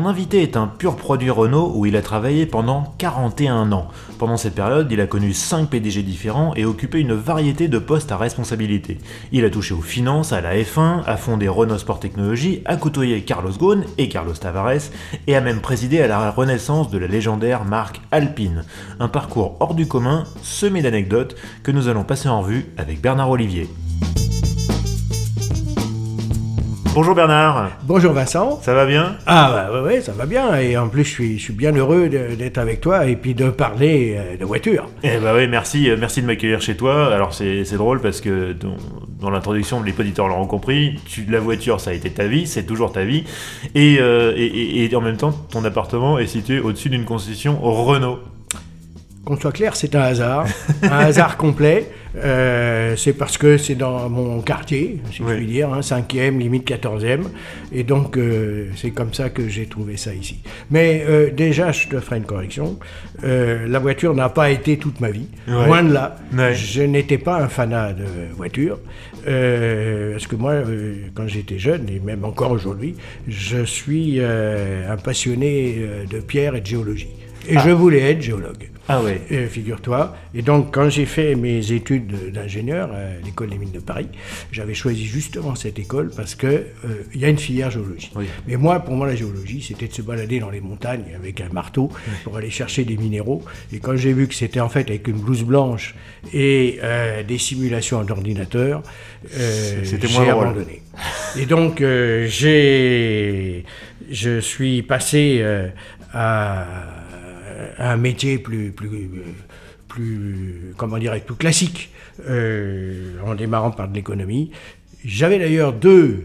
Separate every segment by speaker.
Speaker 1: Mon invité est un pur produit Renault où il a travaillé pendant 41 ans. Pendant cette période, il a connu 5 PDG différents et occupé une variété de postes à responsabilité. Il a touché aux finances, à la F1, a fondé Renault Sport Technologies, a côtoyé Carlos Ghosn et Carlos Tavares et a même présidé à la renaissance de la légendaire marque Alpine. Un parcours hors du commun, semé d'anecdotes que nous allons passer en revue avec Bernard Olivier. Bonjour Bernard.
Speaker 2: Bonjour Vincent.
Speaker 1: Ça va bien?
Speaker 2: Ah bah ouais, ça va bien. Et en plus, je suis, je suis bien heureux d'être avec toi et puis de parler euh, de voiture.
Speaker 1: Eh bah oui, merci, euh, merci de m'accueillir chez toi. Alors c'est drôle parce que dans, dans l'introduction, les auditeurs l'auront compris, tu, la voiture ça a été ta vie, c'est toujours ta vie. Et, euh, et, et, en même temps, ton appartement est situé au-dessus d'une concession Renault.
Speaker 2: Qu'on soit clair, c'est un hasard, un hasard complet. Euh, c'est parce que c'est dans mon quartier, si je puis dire, hein, 5e, limite 14e. Et donc, euh, c'est comme ça que j'ai trouvé ça ici. Mais euh, déjà, je te ferai une correction. la voiture n'a pas été toute ma vie. Loin de là. Je n'étais pas un fanat de voiture. parce que moi, quand j'étais jeune, et même encore aujourd'hui, je suis un passionné de pierre et de géologie. Et ah. je voulais être géologue.
Speaker 1: Ah oui.
Speaker 2: Euh, figure-toi. Et donc, quand j'ai fait mes études d'ingénieur à l'école des mines de Paris, j'avais choisi justement cette école parce que euh, il y a une filière géologie. Mais moi, pour moi, la géologie, c'était de se balader dans les montagnes avec un marteau pour aller chercher des minéraux. Et quand j'ai vu que c'était en fait avec une blouse blanche et euh, des simulations d'ordinateur, j'ai abandonné. Et donc, j'ai, je suis passé à un métier plus, plus, plus, comment plus classique, euh, en démarrant par de l'économie. J'avais d'ailleurs deux,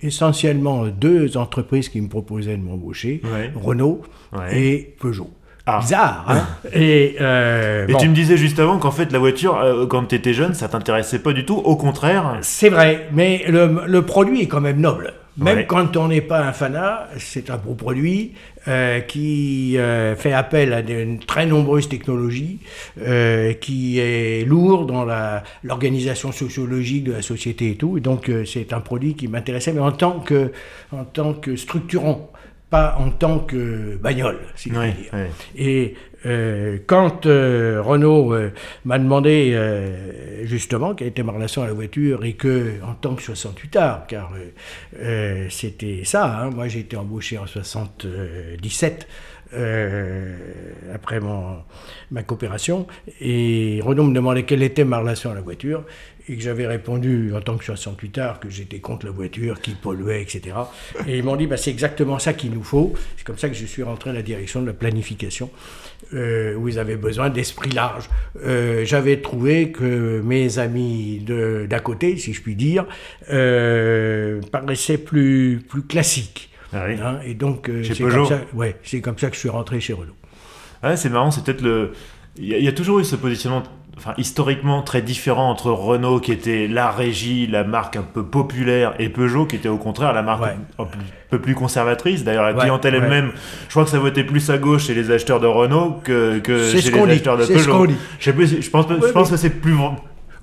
Speaker 2: essentiellement deux entreprises qui me proposaient de m'embaucher, Renault et Peugeot. Ah. Bizarre, hein
Speaker 1: Et, euh, et tu me disais juste avant qu'en fait la voiture, euh, quand tu étais jeune, ça t'intéressait pas du tout, au contraire.
Speaker 2: C'est vrai, mais le, le, produit est quand même noble. Même quand on n'est pas un fanat, c'est un beau produit euh, qui euh, fait appel à de très nombreuses technologies, euh, qui est lourd dans l'organisation sociologique de la société et tout. Et donc c'est un produit qui m'intéressait, mais en tant que, en tant que structurant pas en tant que bagnole, si je dire. Et euh, quand euh, Renault euh, m'a demandé justement quelle était ma relation à la voiture et que, en tant que 68 art, car c'était ça, hein, moi j'ai été embauché en 77 après mon, ma coopération, et Renault me demandait quelle était ma relation à la voiture, et que j'avais répondu en tant que 68 art que j'étais contre la voiture, qui polluait, etc. Et ils m'ont dit, bah, c'est exactement ça qu'il nous faut. C'est comme ça que je suis rentré à la direction de la planification, euh, où ils avaient besoin d'esprit large. Euh, j'avais trouvé que mes amis d'à côté, si je puis dire, euh, paraissaient plus, plus classiques.
Speaker 1: Ah oui.
Speaker 2: Hein, et donc, c'est comme, ça, ouais, comme ça que je suis rentré chez Renault.
Speaker 1: Ah, c'est marrant, c'est peut-être le. Il y, a toujours eu ce positionnement enfin, historiquement très différent entre Renault qui était la régie, la marque un peu populaire, et Peugeot qui était au contraire la marque un, peu plus conservatrice. D'ailleurs, la clientèle elle-même, je crois que ça votait plus à gauche chez les acheteurs de Renault que, que chez les acheteurs de Peugeot. Je, pense, je pense que c'est plus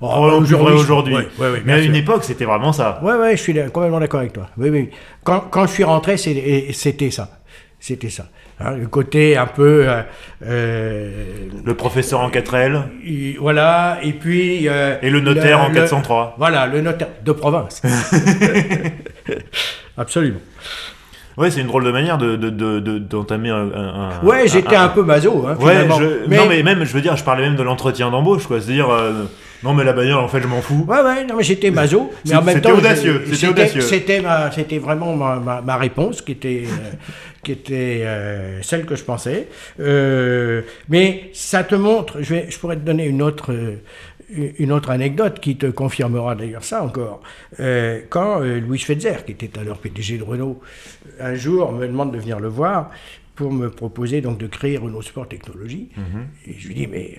Speaker 1: Oh, vrai aujourd'hui. mais à une époque, c'était vraiment ça.
Speaker 2: Ouais, je suis complètement d'accord avec toi. Oui, oui. Quand, quand je suis rentré, c'était ça. C'était ça. Hein, le côté un peu. Euh,
Speaker 1: euh, le professeur en 4L.
Speaker 2: voilà, et puis.
Speaker 1: Euh, et le notaire en 403.
Speaker 2: voilà, le notaire de province. Absolument.
Speaker 1: Ouais, c'est une drôle de manière d'entamer de, de, un,
Speaker 2: Ouais, j'étais un, peu maso. Hein,
Speaker 1: ouais, Non, mais même, je veux dire, je parlais même de l'entretien d'embauche, quoi. C'est-à-dire. Non, mais la bagnole, en fait, je m'en fous.
Speaker 2: Ouais, ouais, non, mais j'étais maso.
Speaker 1: Mais en même temps. audacieux. C'était audacieux.
Speaker 2: C'était vraiment ma, ma, réponse qui était, qui était euh, celle que je pensais. Euh, mais ça te montre, je, vais, je pourrais te donner une autre, euh, une autre anecdote qui te confirmera d'ailleurs ça encore. quand Louis Schweitzer, qui était alors PDG de Renault, un jour me demande de venir le voir, pour me proposer donc de créer Renault Sport Technologie. Et je lui dis, mais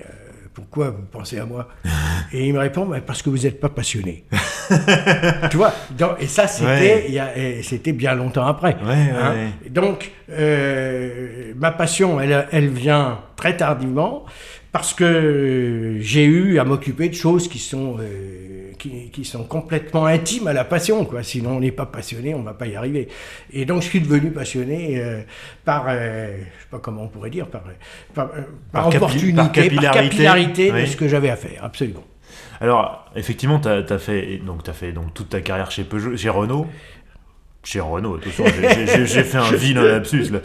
Speaker 2: pourquoi vous pensez à moi Et il me répond, parce que vous n'êtes pas passionné. tu vois Et ça, c'était bien longtemps après.
Speaker 1: Hein.
Speaker 2: Donc, euh, ma passion, elle, elle vient très tardivement parce que j'ai eu à m'occuper de choses qui sont, euh, qui, sont complètement intimes à la passion. Quoi. Sinon, on n'est pas passionné, on ne va pas y arriver. Et donc, je suis devenu passionné euh, par, euh, je ne sais pas comment on pourrait dire, par, par, opportunité, par capillarité, de ce que j'avais à faire, absolument.
Speaker 1: Alors, effectivement, tu as, fait, donc, as fait donc, toute ta carrière chez, Peugeot, chez Renault chez Renault, attention, j'ai fait un vilain lapsus là.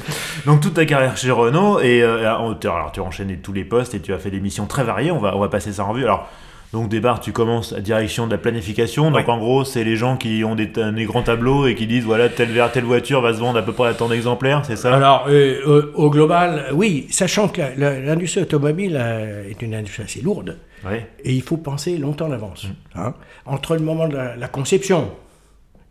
Speaker 1: Donc toute ta carrière chez Renault, et euh, alors tu as enchaîné tous les postes et tu as fait des missions très variées, on va, on va passer ça en revue. Alors, donc départ, tu commences à direction de la planification. Donc en gros, c'est les gens qui ont des, des, grands tableaux et qui disent voilà telle, telle voiture va se vendre à peu près à tant d'exemplaires, c'est ça?
Speaker 2: Alors euh, au, global, oui, sachant que l'industrie automobile euh, est une industrie assez lourde. Et il faut penser longtemps en avance. Mm. Hein. Entre le moment de la conception,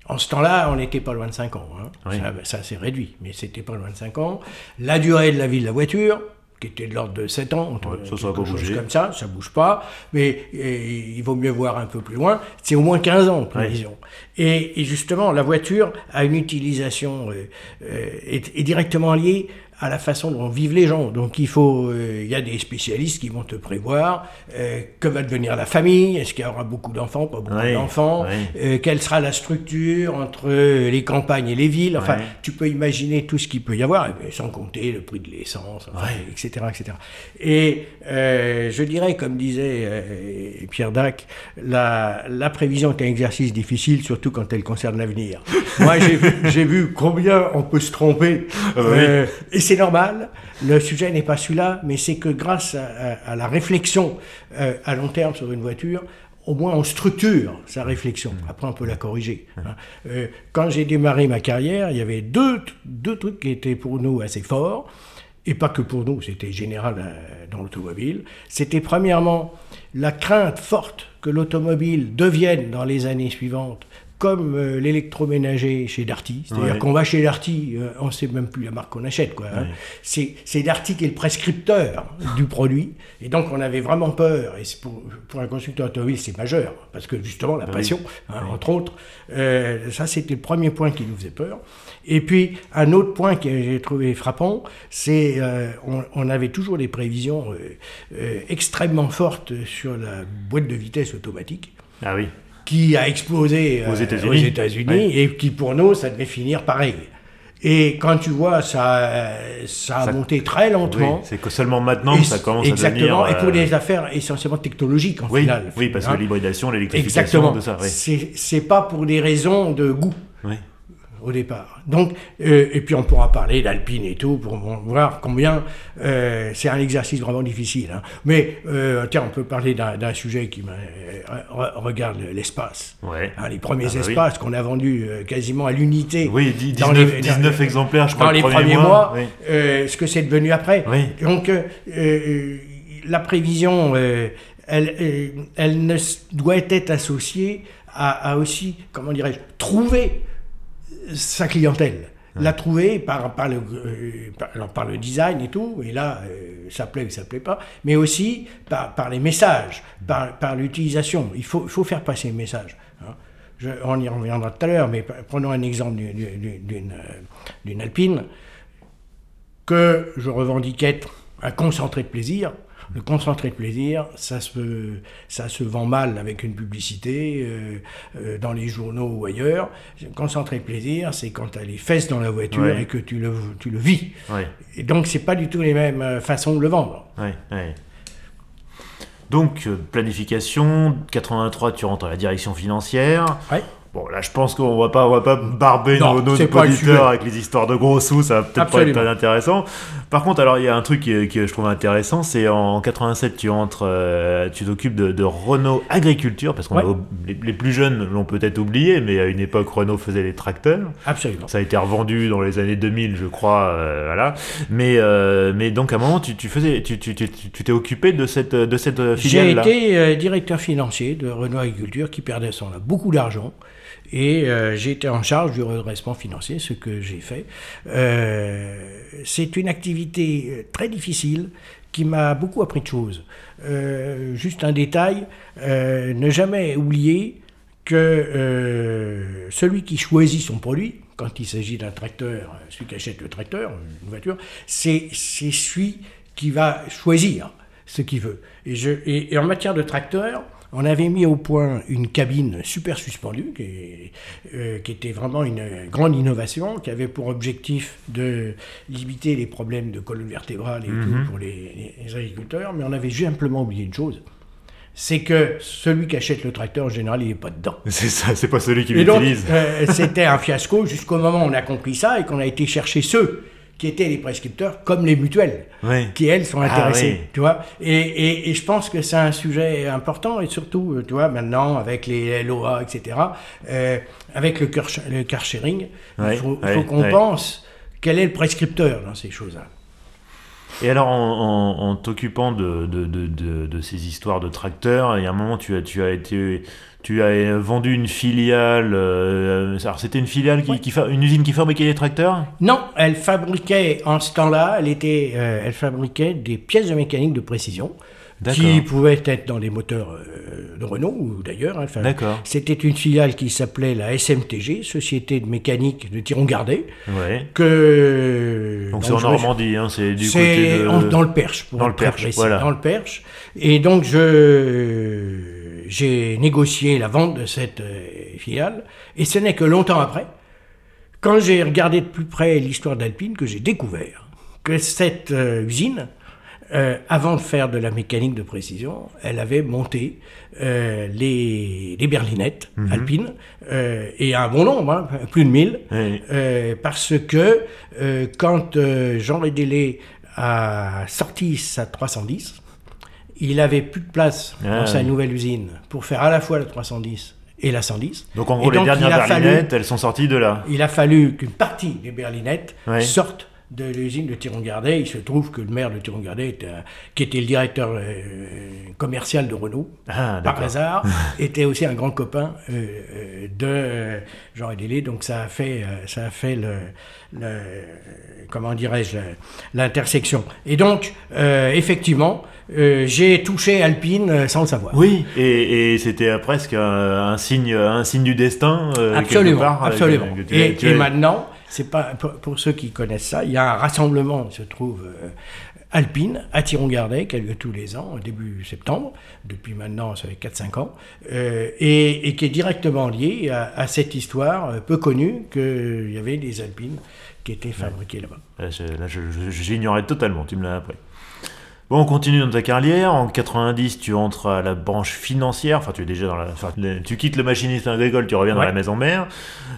Speaker 2: en ce temps-là, on n'était pas loin de 5 ans. Hein. Ça, s'est réduit, mais c'était pas loin de 5 ans. La durée de la vie de la voiture, qui était de l'ordre de 7 ans,
Speaker 1: ça, ça bouger.
Speaker 2: comme ça, ça bouge pas, mais il vaut mieux voir un peu plus loin, c'est au moins 15 ans, prévision. Et, justement, la voiture a une utilisation, euh, euh, est, directement liée à la façon dont vivent les gens. Donc il faut, euh, y a des spécialistes qui vont te prévoir euh, que va devenir la famille, est-ce qu'il y aura beaucoup d'enfants, pas beaucoup d'enfants, quelle sera la structure entre les campagnes et les villes. Enfin, tu peux imaginer tout ce qu'il peut y avoir, sans compter le prix de l'essence, etc., etc. Et je dirais, comme disait Pierre Dac, la, la prévision est un exercice difficile, surtout quand elle concerne l'avenir. Moi, j'ai vu, vu, combien on peut se tromper. Ah bah et c'est normal, le sujet n'est pas celui-là, mais c'est que grâce à, la réflexion euh, à long terme sur une voiture, au moins on structure sa réflexion. Mmh. Après, on peut la corriger. Mmh. Hein. Euh, quand j'ai démarré ma carrière, il y avait deux, deux trucs qui étaient pour nous assez forts, et pas que pour nous, c'était général euh, dans l'automobile. C'était premièrement la crainte forte que l'automobile devienne dans les années suivantes comme euh, l'électroménager chez Darty. C'est-à-dire qu'on va chez Darty, euh, on ne sait même plus la marque qu'on achète. Quoi, hein. C'est Darty qui est le prescripteur du produit. Et donc on avait vraiment peur, et pour, pour un constructeur automobile c'est majeur, parce que justement la passion, hein, entre autres, euh, ça c'était le premier point qui nous faisait peur. Et puis un autre point que j'ai trouvé frappant, c'est on, on, avait toujours des prévisions extrêmement fortes sur la boîte de vitesse automatique.
Speaker 1: Ah oui
Speaker 2: qui a explosé
Speaker 1: aux euh,
Speaker 2: États-Unis et qui pour nous, ça devait finir pareil. Et quand tu vois, ça, ça a monté très lentement.
Speaker 1: c'est que seulement maintenant que ça commence
Speaker 2: à
Speaker 1: devenir... Exactement,
Speaker 2: et pour euh, des affaires essentiellement technologiques en
Speaker 1: oui,
Speaker 2: final.
Speaker 1: Oui, parce que hein. l'hybridation, l'électrification,
Speaker 2: tout ça. Oui. C'est pas pour des raisons de goût. Oui au départ. Donc, euh, et puis on pourra parler d'Alpine et tout pour voir combien euh, c'est un exercice vraiment difficile. Hein. Mais euh, tiens, on peut parler d'un sujet qui regarde l'espace.
Speaker 1: Ouais.
Speaker 2: Hein, les premiers ah bah espaces qu'on a vendus quasiment à l'unité.
Speaker 1: Oui, 19, exemplaires, je crois.
Speaker 2: Dans les premiers mois, ce que c'est devenu après. Donc, la prévision, elle, elle ne doit être associée à, à aussi, comment dirais-je, trouver sa clientèle. La trouver par, par, le, euh, par, le design et tout, et là, euh, ça plaît ou ça plaît pas, mais aussi par, par les messages, par, par l'utilisation. Il faut, faut faire passer le message. Hein. on y reviendra tout à l'heure, mais prenons un exemple d'une Alpine que je revendique être un concentré de plaisir. Le concentré de plaisir, ça se, ça se vend mal avec une publicité euh, euh, dans les journaux ou ailleurs. Le concentré de plaisir, c'est quand tu as les fesses dans la voiture et que tu le, tu le vis. Et donc, c'est pas du tout les mêmes euh, façons de le vendre.
Speaker 1: Donc, planification, 83, tu rentres à la direction financière. Bon, là, je pense qu'on va pas, on va pas barber nos, auditeurs avec les histoires de gros sous, ça va peut-être pas être très intéressant. Par contre, alors, il y a un truc qui, que je trouve intéressant, c'est en 87, tu entres, euh, tu t'occupes de, Renault Agriculture, parce que les, plus jeunes l'ont peut-être oublié, mais à une époque, Renault faisait les tracteurs.
Speaker 2: Absolument.
Speaker 1: Ça a été revendu dans les années 2000, je crois, euh, voilà. Mais, euh, mais donc, à un moment, tu, tu faisais, tu, tu, tu, t'es occupé de cette, de cette filiale-là.
Speaker 2: J'ai été directeur financier de Renault Agriculture, qui perdait son, beaucoup d'argent. Et euh, j'ai été en charge du redressement financier, ce que j'ai fait. Euh, c'est une activité très difficile qui m'a beaucoup appris de choses. juste un détail, ne jamais oublier que celui qui choisit son produit, quand il s'agit d'un tracteur, celui qui achète le tracteur, une voiture, c'est celui qui va choisir ce qu'il veut. Et, et, en matière de tracteur, on avait mis au point une cabine super suspendue, qui, euh, qui, était vraiment une grande innovation, qui avait pour objectif de limiter les problèmes de colonne vertébrale et tout
Speaker 1: Mhm.
Speaker 2: pour les, les agriculteurs. Mais on avait simplement oublié une chose c'est que celui qui achète le tracteur, en général, il n'est pas dedans.
Speaker 1: C'est ça, c'est pas celui qui l'utilise.
Speaker 2: euh, c'était un fiasco jusqu'au moment où on a compris ça et qu'on a été chercher ceux qui étaient les prescripteurs, comme les mutuelles, qui elles sont
Speaker 1: Ah,
Speaker 2: intéressées,
Speaker 1: oui.
Speaker 2: tu vois. Et, et- et je pense que c'est un sujet important et surtout, euh, tu vois, maintenant avec les LOA, etc., euh, avec le car, le car sharing, il faut, qu'on pense quel est le prescripteur dans ces choses-là.
Speaker 1: Et alors, en, en- en t'occupant de, de, de, de- ces histoires de tracteurs, il y a un moment, tu as, tu as été, tu as vendu une filiale. euh, alors, c'était une filiale qui, qui fa- une usine qui fabriquait des tracteurs?
Speaker 2: Non, elle fabriquait en ce temps-là, elle était, euh, elle fabriquait des pièces de mécanique de précision qui pouvaient être dans des moteurs euh, de Renault ou d'ailleurs. hein, enfin. C'était une filiale qui s'appelait la SMTG, Société de mécanique de Thiron-Gardet,
Speaker 1: Ouais.
Speaker 2: que
Speaker 1: Donc c'est en Normandie, hein, c'est du côté de.
Speaker 2: en- dans le Perche, pour
Speaker 1: Dans le Perche,
Speaker 2: précis,
Speaker 1: voilà.
Speaker 2: Dans le Perche. Et donc, je j'ai négocié la vente de cette euh, filiale. Et ce n'est que longtemps après, quand j'ai regardé de plus près l'histoire d'Alpine, que j'ai découvert que cette euh, usine, euh, avant de faire de la mécanique de précision, elle avait monté euh, les, les berlinettes
Speaker 1: Mhm.
Speaker 2: alpines, euh, et un bon nombre, hein, plus de 1000,
Speaker 1: Ouais.
Speaker 2: euh, parce que quand Jean Rédélé a sorti sa 310, il avait plus de place
Speaker 1: Ah,
Speaker 2: dans sa
Speaker 1: oui.
Speaker 2: nouvelle usine pour faire à la fois la 310 et la 110.
Speaker 1: Donc en gros, les dernières
Speaker 2: fallu-
Speaker 1: berlinettes, elles sont sorties de là.
Speaker 2: Il a fallu qu'une partie des berlinettes
Speaker 1: Ouais.
Speaker 2: sortent de l'usine de Thiron-Gardet. Il se trouve que le maire de Thiron-Gardet, était, euh, qui était le directeur euh, commercial de Renault,
Speaker 1: Ah,
Speaker 2: par hasard, était aussi un grand copain euh, de Jean Rédélé. Donc ça a fait, ça a fait le, le- comment dirais-je, l'intersection. Et donc, euh, effectivement, euh, j'ai touché Alpine sans le savoir.
Speaker 1: Oui, et, et c'était presque un, un signe, un signe du destin. euh,
Speaker 2: Absolument,
Speaker 1: part,
Speaker 2: absolument.
Speaker 1: que tu-
Speaker 2: et
Speaker 1: tu-
Speaker 2: et maintenant, c'est pas pour, pour ceux qui connaissent ça, il y a un rassemblement, il se trouve euh, Alpine à Thiron-Gardet, qui a lieu tous les ans, au début septembre, depuis maintenant, ça fait 4-5 ans, euh, et, et qui est directement lié à, à cette histoire euh, peu connue qu'il y avait des Alpines qui étaient fabriquées là-bas.
Speaker 1: Là, j'ignorais totalement, tu me l'as appris. Bon, on continue dans ta carrière. En 90, tu entres à la branche financière. Enfin, tu es déjà dans la. enfin, tu quittes le machiniste agricole, tu reviens dans la maison mère.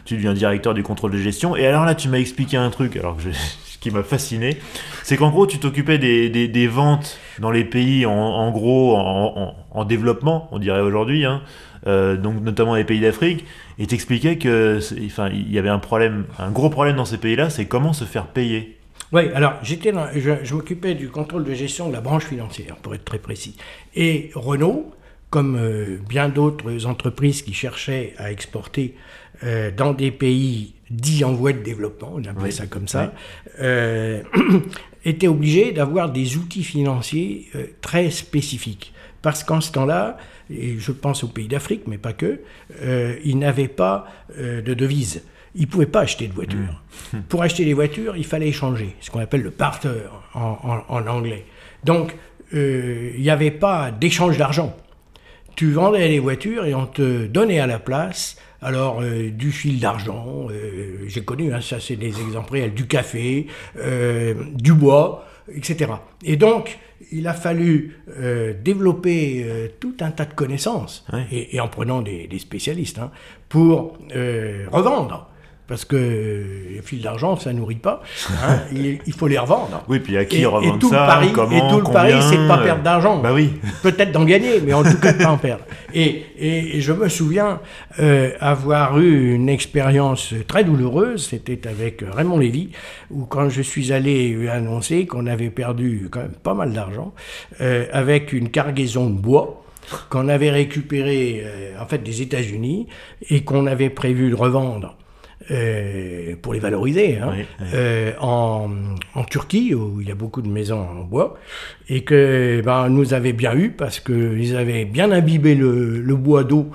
Speaker 1: Tu deviens directeur du contrôle de gestion. Et alors là, tu m'as expliqué un truc, alors que je- ce qui m'a fasciné, c'est qu'en gros, tu t'occupais des, des- des ventes dans les pays en, en gros en, en- en développement, on dirait aujourd'hui, hein, euh, donc notamment les pays d'Afrique, et t'expliquais que, enfin, il y avait un problème, un gros problème dans ces pays-là, c'est comment se faire payer.
Speaker 2: Oui, alors j'étais dans- je, je m'occupais du contrôle de gestion de la branche financière, pour être très précis. Et Renault, comme euh, bien d'autres entreprises qui cherchaient à exporter euh, dans des pays dits en voie de développement, on appelait
Speaker 1: Oui,
Speaker 2: ça comme ça, euh, était obligé d'avoir des outils financiers très spécifiques. Parce qu'en ce temps-là, et je pense aux pays d'Afrique, mais pas que, ils n'avaient pas de devise. Ils ne pouvaient pas acheter de voitures. Pour acheter des voitures, il fallait échanger, ce qu'on appelle le barter en, en- en anglais. Donc, euh, il n'y avait pas d'échange d'argent. Tu vendais les voitures et on te donnait à la place alors euh, du fil d'argent, euh, j'ai connu, hein, ça c'est des exemples réels, du café, euh, du bois, etc. Et donc, il a fallu développer tout un tas de connaissances,
Speaker 1: Ouais.
Speaker 2: et, et en prenant des, des spécialistes, hein, pour revendre. Parce que euh, le fil d'argent, ça nourrit pas. hein, il, il faut les revendre.
Speaker 1: Oui, puis à qui
Speaker 2: Et-
Speaker 1: revendre
Speaker 2: et tout le
Speaker 1: ça
Speaker 2: pari-
Speaker 1: comment,
Speaker 2: et tout le
Speaker 1: combien,
Speaker 2: pari, c'est de pas
Speaker 1: euh,
Speaker 2: perdre d'argent.
Speaker 1: Bah oui.
Speaker 2: Peut-être d'en gagner, mais en tout cas de pas en perdre. Et, et- et je me souviens euh, avoir eu une expérience très douloureuse, c'était avec Raymond Lévy, où quand je suis allé lui annoncer qu'on avait perdu quand même pas mal d'argent, euh, avec une cargaison de bois qu'on avait récupéré en fait des États-Unis et qu'on avait prévu de revendre euh, pour les valoriser, hein, euh, en, en, Turquie, où il y a beaucoup de maisons en bois, et que ben, nous avait bien eu parce qu'ils avaient bien imbibé le, le bois d'eau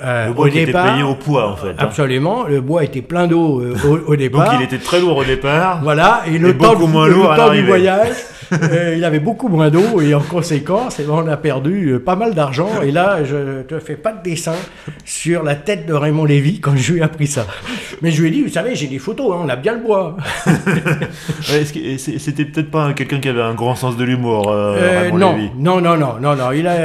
Speaker 1: euh, le bois au départ. Était payé au poids en fait. Hein.
Speaker 2: Absolument, le bois était plein d'eau au, départ.
Speaker 1: Donc il était très lourd au départ.
Speaker 2: Voilà, et le temps, moins lourd le temps du voyage. Euh, il avait beaucoup moins d'eau et en conséquence, eh ben, on a perdu pas mal d'argent. Et là, je te fais pas de dessin sur la tête de Raymond Lévy quand je lui ai appris ça. Mais je lui ai dit, vous savez, j'ai des photos, hein, on a bien le bois.
Speaker 1: C'était peut-être pas quelqu'un qui avait un grand sens de l'humour,
Speaker 2: euh, Raymond non. Non, non, non, non, non. Il a,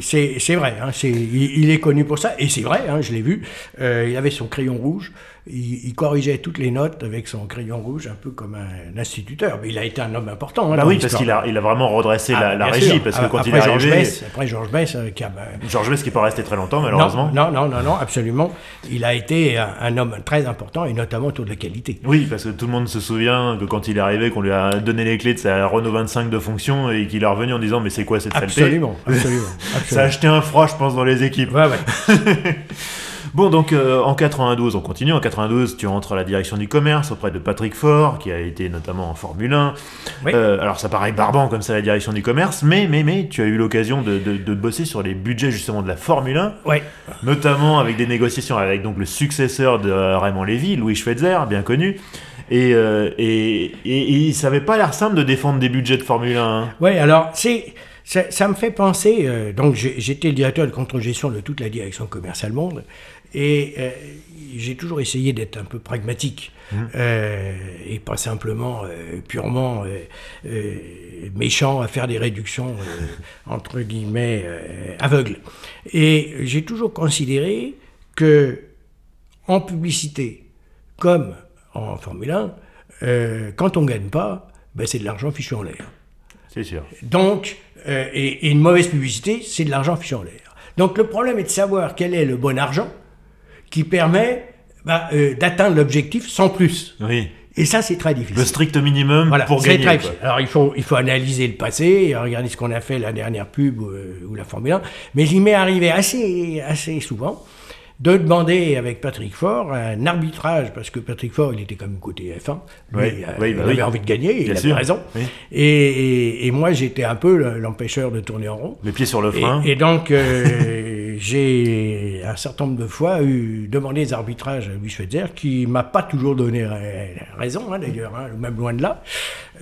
Speaker 2: c'est vrai. Hein, il, est connu pour ça et c'est vrai. Hein, je l'ai vu. il avait son crayon rouge il, corrigeait toutes les notes avec son crayon rouge, un peu comme un instituteur. Mais il a été un homme important.
Speaker 1: Hein, bah oui, parce qu'il a, il a vraiment redressé la, ah, régie. Parce que quand
Speaker 2: après
Speaker 1: il est arrivé.
Speaker 2: Bess, après Georges Bess, euh, qui a.
Speaker 1: Euh, Georges Bess qui n'est pas resté très longtemps, malheureusement.
Speaker 2: Non, non, non, non, absolument. Il a été un, homme très important et notamment autour de la qualité.
Speaker 1: Oui, parce que tout le monde se souvient que quand il est arrivé, qu'on lui a donné les clés de sa Renault 25 de fonction et qu'il est revenu en disant Mais c'est quoi cette
Speaker 2: absolument, absolument, absolument.
Speaker 1: Ça a acheté un froid, je pense, dans les équipes.
Speaker 2: Ouais, ouais.
Speaker 1: Bon, donc euh, en 92, on continue. En 92, tu rentres à la direction du commerce auprès de Patrick Faure, qui a été notamment en Formule 1. Euh, alors ça paraît barbant comme ça, la direction du commerce, mais, mais, mais tu as eu l'occasion de, de, bosser sur les budgets justement de la Formule 1. Notamment avec des négociations avec donc le successeur de Raymond Lévy, Louis Schweitzer, bien connu. Et, euh, et, et, et, ça n'avait pas l'air simple de défendre des budgets de Formule 1. Hein.
Speaker 2: Oui, alors c'est ça, me fait penser, euh, donc j'étais le directeur de contre-gestion de toute la direction commerciale monde, et euh, j'ai toujours essayé d'être un peu pragmatique, mmh. euh, et pas simplement purement méchant à faire des réductions, entre guillemets, aveugles. Et j'ai toujours considéré que, en publicité, comme en Formule 1, quand on ne gagne pas, ben c'est de l'argent fichu en l'air.
Speaker 1: C'est sûr.
Speaker 2: Donc, euh, et, une mauvaise publicité, c'est de l'argent fichu en l'air. Donc le problème est de savoir quel est le bon argent qui permet bah, euh, d'atteindre l'objectif sans plus.
Speaker 1: Oui.
Speaker 2: Et ça, c'est très difficile.
Speaker 1: Le strict minimum pour gagner. Très
Speaker 2: Alors, il faut, il faut analyser le passé, regarder ce qu'on a fait la dernière pub ou, euh, ou la Formule 1. Mais il m'est arrivé assez, assez souvent de demander avec Patrick Faure un arbitrage, parce que Patrick Faure, il était comme côté F1,
Speaker 1: oui,
Speaker 2: il, bah avait envie de gagner, il avait raison. Et, moi, j'étais un peu l'empêcheur de tourner en rond.
Speaker 1: Les pieds sur le frein.
Speaker 2: Et, donc, euh, j'ai un certain nombre de fois eu demandé des arbitrages à Louis Schweitzer, qui m'a pas toujours donné raison, hein, d'ailleurs, hein, même loin de là.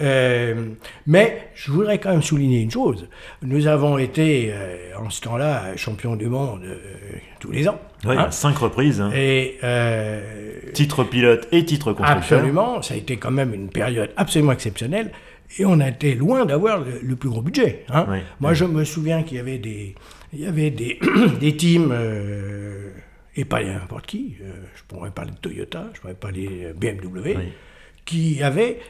Speaker 2: Euh, mais je voudrais quand même souligner une chose. Nous avons été, euh, en ce temps-là, champions du monde tous les ans.
Speaker 1: Oui, hein cinq reprises.
Speaker 2: Et
Speaker 1: euh, titre pilote et titre constructeur.
Speaker 2: Absolument, ça a été quand même une période absolument exceptionnelle. Et on a été loin d'avoir le, plus gros budget. Moi, je me souviens qu'il y avait des, il y avait des, des teams, euh, et pas n'importe qui, euh, je pourrais parler de Toyota, je pourrais parler de BMW, qui avaient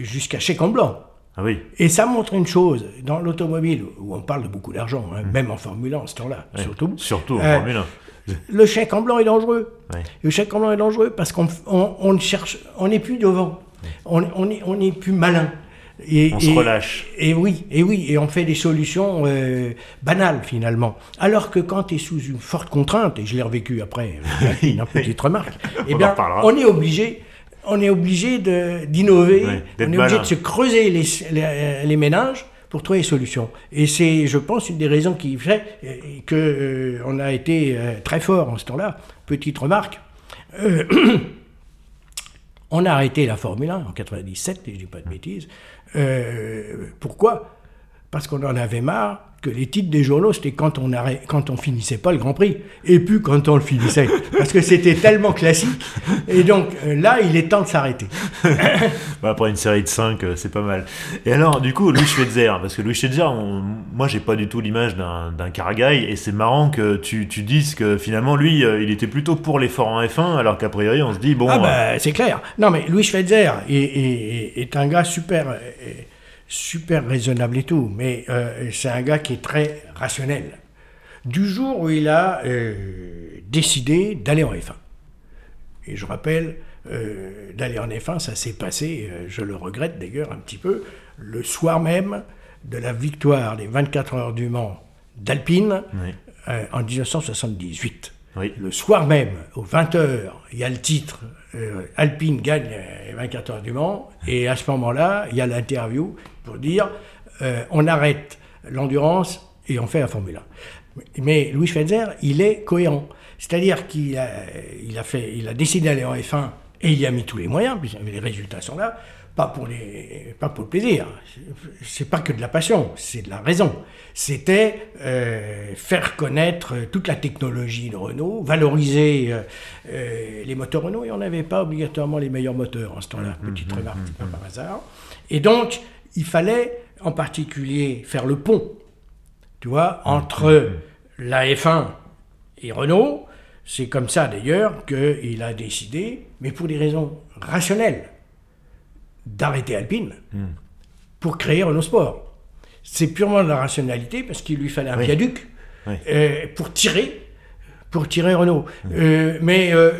Speaker 2: jusqu'à chèque en blanc.
Speaker 1: Ah oui.
Speaker 2: Et ça montre une chose, dans l'automobile, où on parle de beaucoup d'argent, hein, mm. même en Formule 1 en ce temps-là, surtout.
Speaker 1: Surtout en euh, Formule 1.
Speaker 2: Le chèque en blanc est dangereux. Le chèque en blanc est dangereux parce qu'on on, cherche, on n'est plus devant, on, on, est, on est plus malin.
Speaker 1: Et, on se relâche.
Speaker 2: Et oui, et oui, et on fait des solutions euh, banales finalement. Alors que quand tu es sous une forte contrainte, et je l'ai revécu après, euh, une petite remarque, eh bien, on est obligé on est obligé d'innover, on est obligé de se creuser les, les, ménages pour trouver des solutions. Et c'est, je pense, une des raisons qui fait euh, qu'on euh, on a été euh, très fort en ce temps-là. Petite remarque. on a arrêté la Formule 1 en 97, et je dis pas de bêtises. Pourquoi? Parce qu'on en avait marre que les titres des journaux, c'était quand on arrêt, quand on finissait pas le Grand Prix, et puis quand on le finissait, parce que c'était tellement classique. Et donc euh, là, il est temps de s'arrêter.
Speaker 1: bah, après une série de 5, euh, c'est pas mal. Et alors, du coup, Louis Schweitzer, parce que Louis Schweitzer, moi, j'ai pas du tout l'image d'un caragaï, et c'est marrant que tu, tu, dises que finalement, lui, euh, il était plutôt pour l'effort en F1, alors qu'a priori, on se dit bon.
Speaker 2: Ah bah, c'est clair. Non, mais Louis Schweitzer est, est un gars super super raisonnable et tout, mais euh, c'est un gars qui est très rationnel. Du jour où il a euh, décidé d'aller en F1. Et je rappelle, euh, d'aller en F1, ça s'est passé, je le regrette d'ailleurs un petit peu, le soir même de la victoire des 24 heures du Mans d'Alpine en 1978. Le soir même, aux 20h, il y a le titre Alpine gagne les 24 heures du Mans, et à ce moment-là, il y a l'interview pour dire on arrête l'endurance et on fait la Formule 1. Mais Louis Schweitzer, il est cohérent. C'est-à-dire qu'il a, a décidé d'aller en F1 et il y a mis tous les moyens, puisque les résultats sont là, pas pour, les, pas pour le plaisir. C'est pas que de la passion, c'est de la raison. C'était euh, faire connaître toute la technologie de Renault, valoriser euh, euh, les moteurs Renault, et on n'avait pas obligatoirement les meilleurs moteurs en ce temps-là, mmh, petite mmh, remarque, mmh, pas par hasard. Et donc, il fallait en particulier faire le pont, tu vois, entre la F1 et Renault. C'est comme ça d'ailleurs qu'il a décidé, mais pour des raisons rationnelles, d'arrêter Alpine pour créer Renault Sport. C'est purement de la rationalité parce qu'il lui fallait un viaduc euh, pour tirer pour tirer Renault. Euh, mais euh,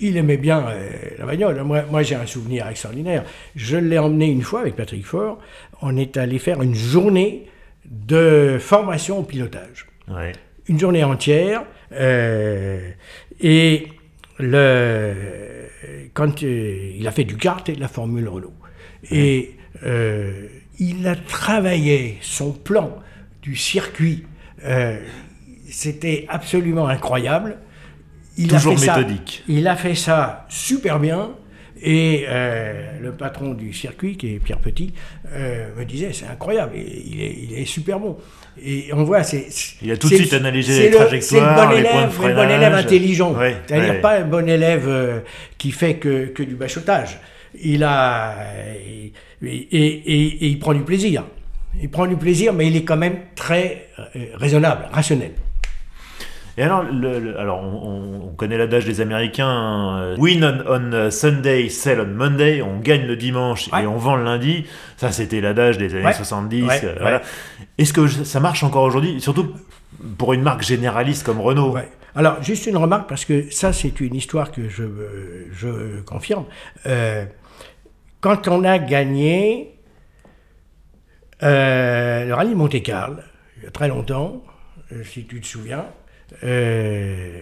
Speaker 2: il, aimait bien euh, la bagnole. Moi, moi j'ai un souvenir extraordinaire. Je l'ai emmené une fois avec Patrick Faure. On est allé faire une journée de formation au pilotage. Une journée entière. et le, quand il a fait du kart et de la Formule Renault. Et il a travaillé son plan du circuit c'était absolument incroyable.
Speaker 1: Il Toujours a fait méthodique.
Speaker 2: Ça, il a fait ça super bien. Et euh, le patron du circuit, qui est Pierre Petit, euh, me disait c'est incroyable, il est, il est, super bon. Et on voit, c'est.
Speaker 1: Il a tout de suite analysé les trajectoires,
Speaker 2: le bon
Speaker 1: élève,
Speaker 2: le bon élève intelligent. C'est-à-dire pas un bon élève euh, qui fait que, que, du bachotage. Il a. Et, et, et, il prend du plaisir. Il prend du plaisir, mais il est quand même très raisonnable, rationnel.
Speaker 1: Et alors, le, alors on, connaît l'adage des Américains euh, Win on, Sunday, sell on Monday. On gagne le dimanche et on vend le lundi. Ça, c'était l'adage des années 70. Euh, Est-ce que ça marche encore aujourd'hui Surtout pour une marque généraliste comme Renault?
Speaker 2: Alors, juste une remarque, parce que ça, c'est une histoire que je, je confirme. Euh, quand on a gagné le rallye Monte-Carlo, il y a très longtemps, si tu te souviens, euh,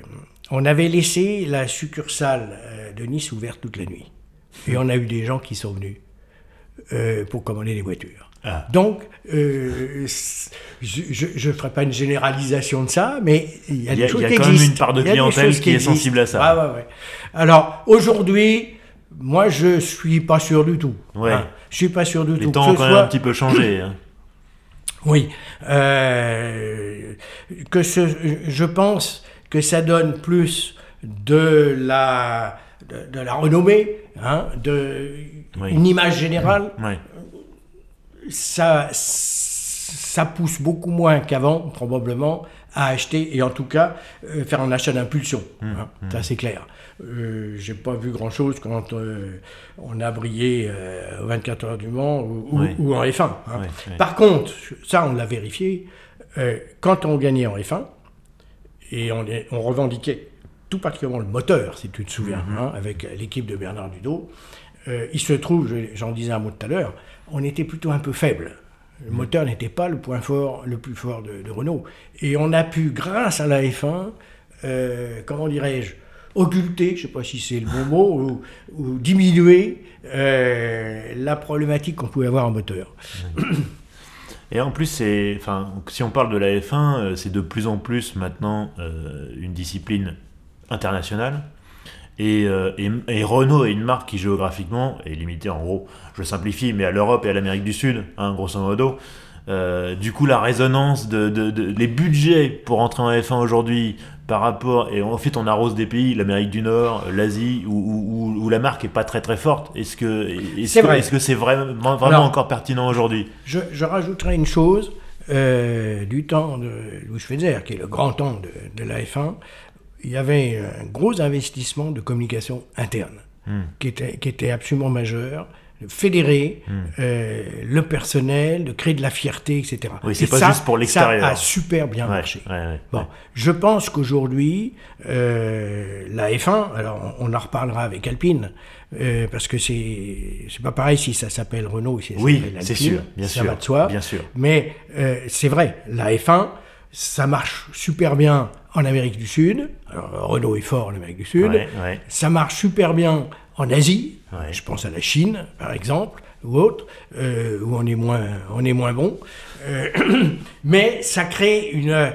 Speaker 2: on avait laissé la succursale euh, de Nice ouverte toute la nuit. Et on a eu des gens qui sont venus euh, pour commander des voitures. Ah. Donc, je ne ferai pas une généralisation de ça, mais il y a des y quand même
Speaker 1: une part de clientèle qui, est sensible à ça.
Speaker 2: Alors, aujourd'hui, moi, je suis pas sûr du tout. Ouais. Hein. Je suis pas sûr du tout.
Speaker 1: Les temps ont quand même un petit peu changé. Hein.
Speaker 2: Oui. Euh, que je pense que ça donne plus de la, de, la renommée, hein, de, une image générale. Ça, ça pousse beaucoup moins qu'avant, probablement, à acheter et en tout cas euh, faire un achat d'impulsion. Mmh, hein. mmh. Ça, c'est clair. Euh, j'ai pas vu grand chose quand euh, on a brillé euh, 24 heures du Mans ou, en F1. Hein. Par contre, ça on l'a vérifié, euh, quand on gagnait en F1, et on, on, revendiquait tout particulièrement le moteur, si tu te souviens, mhm. hein, avec l'équipe de Bernard Dudot, il se trouve, j'en disais un mot tout à l'heure, on était plutôt un peu faible. Le mhm. moteur n'était pas le point fort, le plus fort de, de, Renault. Et on a pu, grâce à la F1, comment dirais-je, occulter, je ne sais pas si c'est le bon mot, ou, diminuer euh, la problématique qu'on pouvait avoir en moteur.
Speaker 1: Et en plus, enfin, si on parle de la F1, euh, c'est de plus en plus maintenant euh, une discipline internationale. Et, Renault est une marque qui géographiquement est limitée en gros, je simplifie, mais à l'Europe et à l'Amérique du Sud, hein, grosso modo. du coup, la résonance de, les budgets pour entrer en F1 aujourd'hui par rapport, et en fait on arrose des pays, l'Amérique du Nord, l'Asie, où, où, la marque est pas très très forte. Est-ce que c'est -ce est -ce c'est vraiment, vraiment encore pertinent aujourd'hui?
Speaker 2: Je, je, rajouterai une chose, euh, du temps de Louis Schweitzer, qui est le grand temps de, de la F1, il y avait un gros investissement de communication interne, hmm. qui, était, qui était absolument majeur fédérer hmm. euh, le personnel, de créer de la fierté, etc.
Speaker 1: Oui, c'est pas juste pour l'extérieur.
Speaker 2: Ça a super bien marché. bon, je pense qu'aujourd'hui, euh, la F1, alors on, en reparlera avec Alpine, euh, parce que c'est c'est pas pareil si ça s'appelle Renault ou si ça
Speaker 1: oui, c'est sûr, bien sûr,
Speaker 2: va de soi.
Speaker 1: Bien sûr.
Speaker 2: Mais c'est vrai, la F1, ça marche super bien en Amérique du Sud. Alors, Renault est fort en Amérique du Sud. Ça marche super bien en Asie. Je pense à la Chine, par exemple, ou autre, euh, où on est moins, on est moins bon. Euh, mais ça crée une,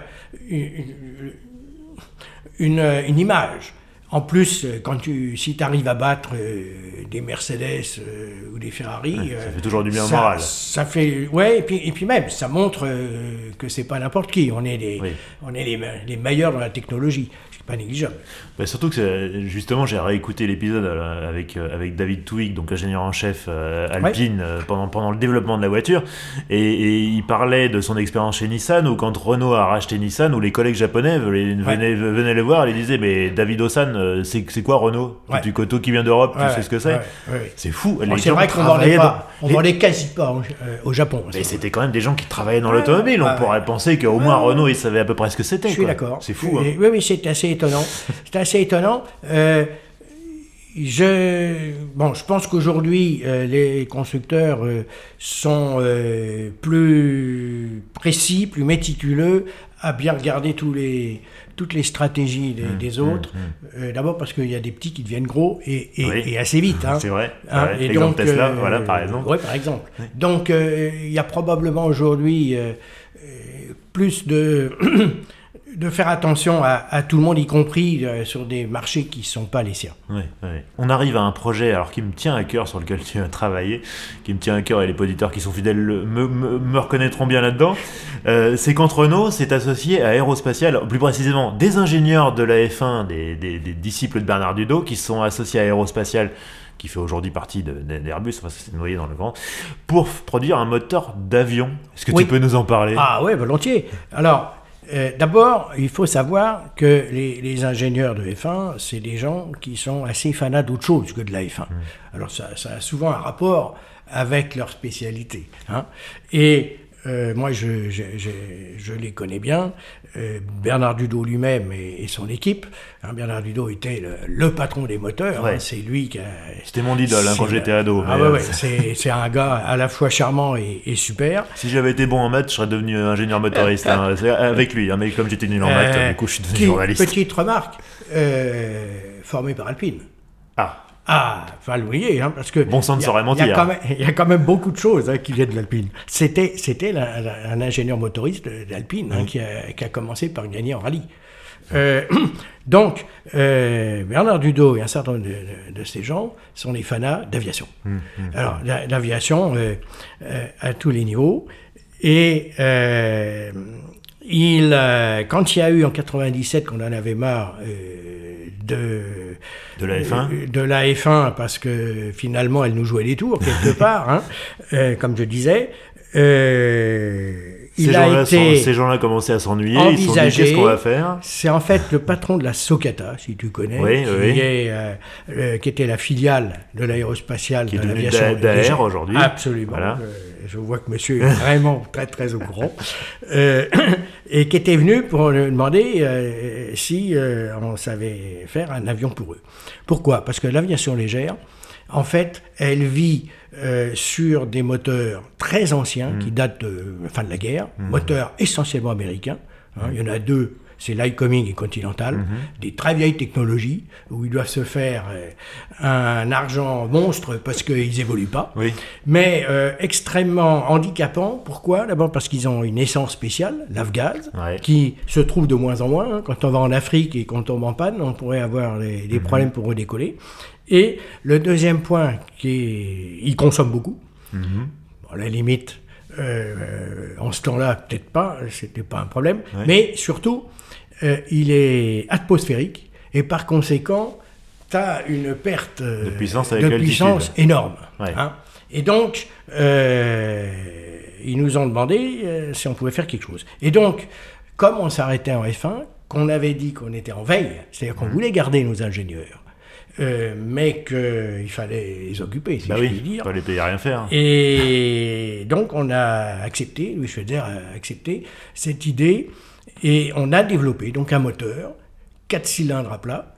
Speaker 2: une, une image. En plus, euh, quand tu, si tu arrives à battre euh, des Mercedes euh, ou des Ferrari,
Speaker 1: ça fait toujours du bien moral.
Speaker 2: Ça fait, ouais, et puis, et puis même, ça montre que c'est pas n'importe qui. On est les, on est les, les, meilleurs dans la technologie pas négligeable.
Speaker 1: Bah, surtout que justement, j'ai réécouté l'épisode euh, avec, euh, avec David Twig, donc ingénieur en chef euh, Alpine, pendant, pendant le développement de la voiture. Et, il parlait de son expérience chez Nissan, où quand Renault a racheté Nissan, où les collègues japonais venaient, venaient, le voir et disaient Mais David Osan, c'est quoi Renault? Du coteau qui vient d'Europe, tu sais ce que c'est? C'est fou.
Speaker 2: C'est vrai qu'on vendait, pas, on vendait quasi pas au, Japon.
Speaker 1: Mais c'était quand même des gens qui travaillaient dans l'automobile. On pourrait penser qu'au moins Renault, il savait à peu près ce que c'était. Je
Speaker 2: suis d'accord.
Speaker 1: C'est fou. Hein.
Speaker 2: Oui, oui, c'est assez étonnant. C'est assez étonnant. Euh, je, bon, je pense qu'aujourd'hui, euh, les constructeurs euh, sont plus précis, plus méticuleux, à bien regarder tous les, toutes les stratégies des, mmh, mmh, autres. Mmh. D'abord parce qu'il y a des petits qui deviennent gros et, et, assez vite. Hein.
Speaker 1: C'est vrai. Hein, et donc, Tesla, voilà, par exemple.
Speaker 2: Oui, par exemple. Donc, il y a probablement aujourd'hui plus de de faire attention à, tout le monde, y compris euh, sur des marchés qui ne sont pas les siens.
Speaker 1: On arrive à un projet alors qui me tient à cœur, sur lequel tu as travaillé, qui me tient à cœur et les auditeurs qui sont fidèles me, reconnaîtront bien là-dedans. Euh, c'est quand Renault s'est associé à Aérospatial, plus précisément des ingénieurs de la F1, des, disciples de Bernard Dudo, qui sont associés à Aérospatial qui fait aujourd'hui partie d'Airbus, enfin c'est noyé dans le vent, pour produire un moteur d'avion. Est-ce que tu peux nous en parler?
Speaker 2: Ah ouais, volontiers. Alors, euh, d'abord, il faut savoir que les, ingénieurs de F1, c'est des gens qui sont assez fanats d'autre chose que de la F1. Mmh. Alors ça, ça, a souvent un rapport avec leur spécialité. Hein. Et euh, moi, je, je, les connais bien. Euh, Bernard Dudo lui-même et, son équipe. Hein, Bernard Dudo était le, patron des moteurs. Hein, c'est lui qui a.
Speaker 1: C'était mon idole hein, quand j'étais ado.
Speaker 2: Ah ouais, euh, c'est un gars à la fois charmant et, super.
Speaker 1: Si j'avais été bon en maths, je serais devenu ingénieur motoriste avec lui. mais comme j'étais nul en maths, du coup, je suis devenu journaliste.
Speaker 2: Petite remarque, formé par Alpine.
Speaker 1: Ah.
Speaker 2: Ah, enfin, le voyez, hein, parce que.
Speaker 1: Bon sang ne saurait mentir.
Speaker 2: Il y, a quand même beaucoup de choses hein, qui viennent de l'Alpine. C'était, c'était un ingénieur motoriste d'Alpine hein, qui, a, commencé par gagner en rallye. Euh, donc, euh, Bernard Dudo et un certain nombre de, ces gens sont des fanats d'aviation. Hum, hum. Alors, l'aviation euh, à tous les niveaux. Et il, quand il y a eu en 97 qu'on en avait marre de,
Speaker 1: de la F1
Speaker 2: euh, De la F1, parce que finalement, elle nous jouait des tours, quelque part, hein, euh, comme je disais. Euh,
Speaker 1: ces gens-là gens commençaient à s'ennuyer, ils se sont dit qu'est-ce qu'on va faire
Speaker 2: C'est en fait le patron de la Socata, si tu connais, qui, qui était la filiale de l'aérospatiale
Speaker 1: de l'aviation d'AR aujourd'hui.
Speaker 2: Absolument. je vois que monsieur est vraiment très très au courant. et qui était venu pour lui demander euh, si euh, on savait faire un avion pour eux. Pourquoi? Parce que l'aviation légère, en fait, elle vit euh, sur des moteurs très anciens qui mmh. datent de la fin de la guerre, mmh. moteurs essentiellement américains. Hein. il y en a deux c'est l'Icoming et Continental, mhm. des très vieilles technologies où ils doivent se faire euh, un argent monstre parce qu'ils évoluent pas, mais euh, extrêmement handicapants. Pourquoi? D'abord parce qu'ils ont une essence spéciale, l'Afgaz, qui se trouve de moins en moins. Hein. Quand on va en Afrique et qu'on tombe en panne, on pourrait avoir des, mhm. problèmes pour redécoller. Et le deuxième point, qui est, ils consomment beaucoup. Mhm. à la limite, euh, en ce temps-là, peut-être pas, c'était pas un problème. Mais surtout, euh, il est atmosphérique et par conséquent, tu as une perte de puissance, énorme. Hein. Et donc, euh, ils nous ont demandé euh, si on pouvait faire quelque chose. Et donc, comme on s'arrêtait en F1, qu'on avait dit qu'on était en veille, c'est-à-dire qu'on mmh. voulait garder nos ingénieurs, mais qu'il fallait les occuper, si bah je puis dire.
Speaker 1: Il fallait payer rien faire.
Speaker 2: Et donc on a accepté, Louis Schweitzer a accepté cette idée et on a développé donc un moteur, 4 cylindres à plat,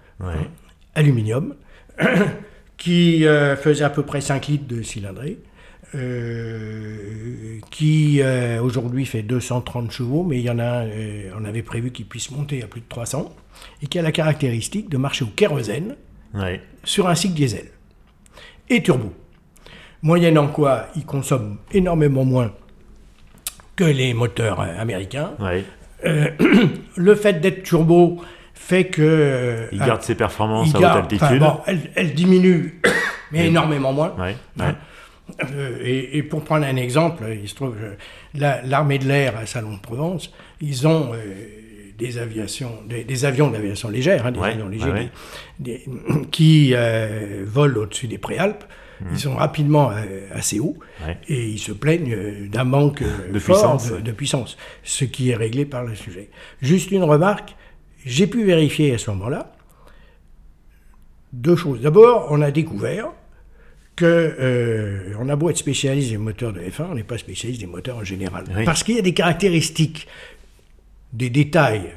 Speaker 2: aluminium, qui euh, faisait à peu près 5 litres de cylindrée, euh, qui aujourd'hui fait 230 chevaux, mais il y en a, on avait prévu qu'il puisse monter à plus de 300, et qui a la caractéristique de marcher au kérosène sur un cycle diesel et turbo. Moyennant quoi, il consomme énormément moins que les moteurs américains. le fait d'être turbo fait que...
Speaker 1: il garde ses performances à haute altitude. Bon,
Speaker 2: elle, diminue, mais énormément moins. Hein. Euh, et, pour prendre un exemple, il se trouve l'armée de l'air à Salon de Provence, ils ont euh, des aviations, des, avions d'aviation légère, hein, des avions légers, qui euh, volent au-dessus des préalpes. Mmh. Ils sont rapidement assez hauts et ils se plaignent d'un manque de, puissance. de, puissance, ce qui est réglé par le sujet. Juste une remarque, j'ai pu vérifier à ce moment-là deux choses. D'abord, on a découvert que euh, on a beau être spécialiste des moteurs de F1, on n'est pas spécialiste des moteurs en général. Parce qu'il y a des caractéristiques, des détails,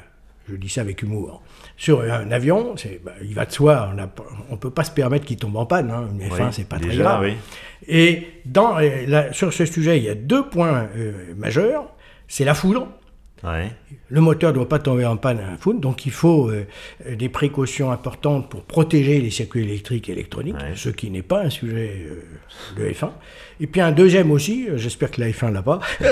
Speaker 2: je dis ça avec humour, sur un avion, bah, il va de soi, on ne peut pas se permettre qu'il tombe en panne. Hein. Une F1, c'est pas très grave. Et dans, sur ce sujet, il y a deux points euh, majeurs. C'est la foudre, le moteur ne doit pas tomber en panne à un foot, donc il faut euh, des précautions importantes pour protéger les circuits électriques et électroniques, ce qui n'est pas un sujet euh, de F1. Et puis un deuxième aussi, euh, j'espère que la F1 l'a pas,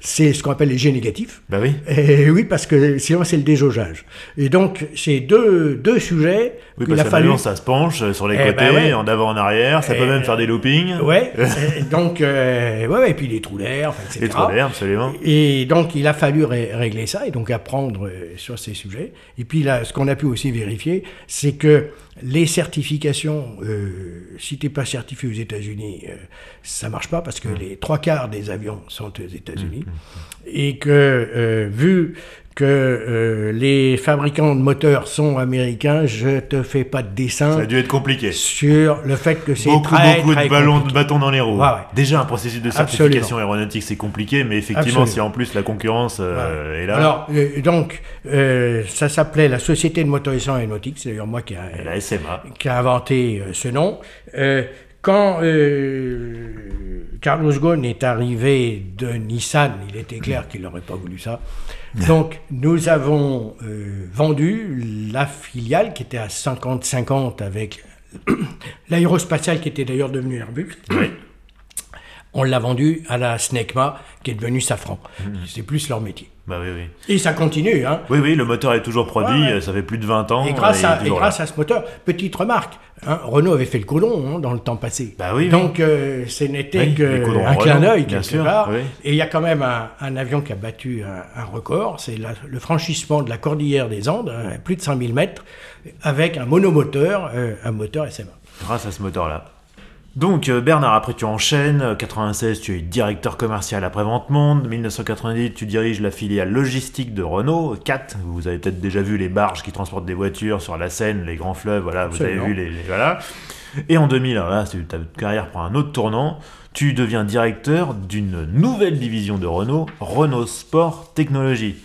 Speaker 2: c'est ce qu'on appelle les G négatifs.
Speaker 1: Bah oui.
Speaker 2: Et oui, parce que sinon c'est le déjaugeage. Et donc c'est deux, deux sujets
Speaker 1: oui, parce a fallu. ça se penche sur les eh côtés, ben en avant, en arrière, ça peut même faire des loopings.
Speaker 2: Ouais. donc ouais, ouais, et puis les trous d'air, etc.
Speaker 1: Les trous d'air, absolument.
Speaker 2: Et donc il a fallu régler ça et donc apprendre euh, sur ces sujets. Et puis là, ce qu'on a pu aussi vérifier, c'est que les certifications, euh, si tu n'es pas certifié aux États-Unis, ça euh, ça marche pas parce que mmh. les trois quarts des avions sont aux États-Unis. Mmh, mmh, et que, vu que euh, les fabricants de moteurs sont américains, je te fais pas de dessin.
Speaker 1: Ça a dû être compliqué.
Speaker 2: Sur le fait que c'est
Speaker 1: beaucoup, beaucoup de ballons, de bâtons dans les roues. Déjà un processus de certification aéronautique c'est compliqué, mais effectivement si en plus la concurrence euh, est là.
Speaker 2: Alors euh, donc ça s'appelait la Société de motorisation aéronautique, c'est d'ailleurs moi qui a,
Speaker 1: la SMA.
Speaker 2: qui a inventé ce nom. Quand Carlos Ghosn est arrivé de Nissan, il était clair qu'il n'aurait pas voulu ça. Donc, nous avons euh, vendu la filiale qui était à 50-50 avec l'aérospatiale qui était d'ailleurs devenue Airbus. On l'a vendu à la SNECMA qui est devenue Safran. Mmh. C'est plus leur métier.
Speaker 1: Bah oui, oui.
Speaker 2: Et ça continue. Hein.
Speaker 1: Oui, oui, le moteur est toujours produit, ça fait plus de 20 ans.
Speaker 2: Et grâce, à, grâce à, ce moteur, petite remarque, hein, Renault avait fait le colon hein, dans le temps passé.
Speaker 1: Bah oui,
Speaker 2: Donc euh, ce n'était qu'un clin d'œil quelque part. Et il y a quand même un, avion qui a battu un, record, c'est le franchissement de la cordillère des Andes, hein, plus de 5000 mètres, avec un monomoteur, euh, un moteur SMA.
Speaker 1: Grâce à ce moteur-là. Donc euh, Bernard, après tu enchaînes, 96 tu es directeur commercial après Vente Monde, 1990 tu diriges la filiale logistique de Renault, 4, vous avez peut-être déjà vu les barges qui transportent des voitures sur la Seine, les grands fleuves, voilà, vous avez vu les, voilà. Et en 2000, alors là ta carrière prend un autre tournant, tu deviens directeur d'une nouvelle division de Renault, Renault Sport Technologie.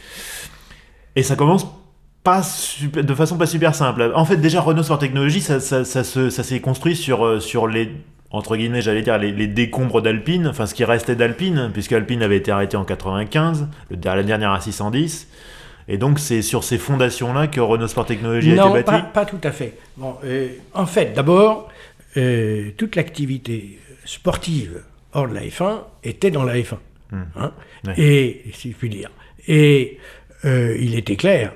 Speaker 1: Et ça commence pas de façon pas super simple. En fait, déjà, Renault Sport Technologie, ça, ça, ça s'est construit sur, euh, sur les entre guillemets, j'allais dire, les, décombres d'Alpine, enfin ce qui restait d'Alpine, puisque Alpine avait été arrêté en 95, la dernière à 610. Et donc c'est sur ces fondations-là que Renault Sport Technology a été bâti
Speaker 2: pas, pas tout à fait. Bon, euh, en fait, d'abord, euh, toute l'activité sportive hors de la F1 était dans la F1. Hmm. Hein. Et, si je puis dire. Et euh, il était clair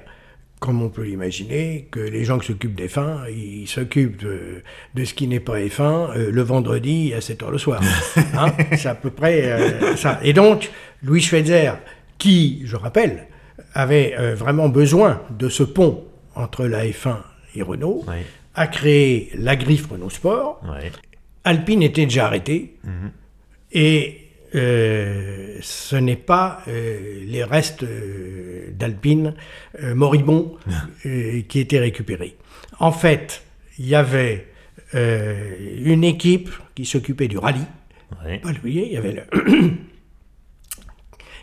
Speaker 2: comme on peut l'imaginer, que les gens qui s'occupent des fins, ils s'occupent de, ce qui n'est pas F1 euh, le vendredi à 7h le soir. Hein c'est à peu près euh, ça. Et donc, Louis Schweitzer, qui, je rappelle, avait euh, vraiment besoin de ce pont entre la F1 et Renault, a créé la griffe Renault Sport. Alpine était déjà arrêté. Mhm. Et euh, ce n'est pas euh, les restes euh, d'Alpine moribonds qui étaient récupérés. En fait, il y avait une équipe qui s'occupait du rallye. il y avait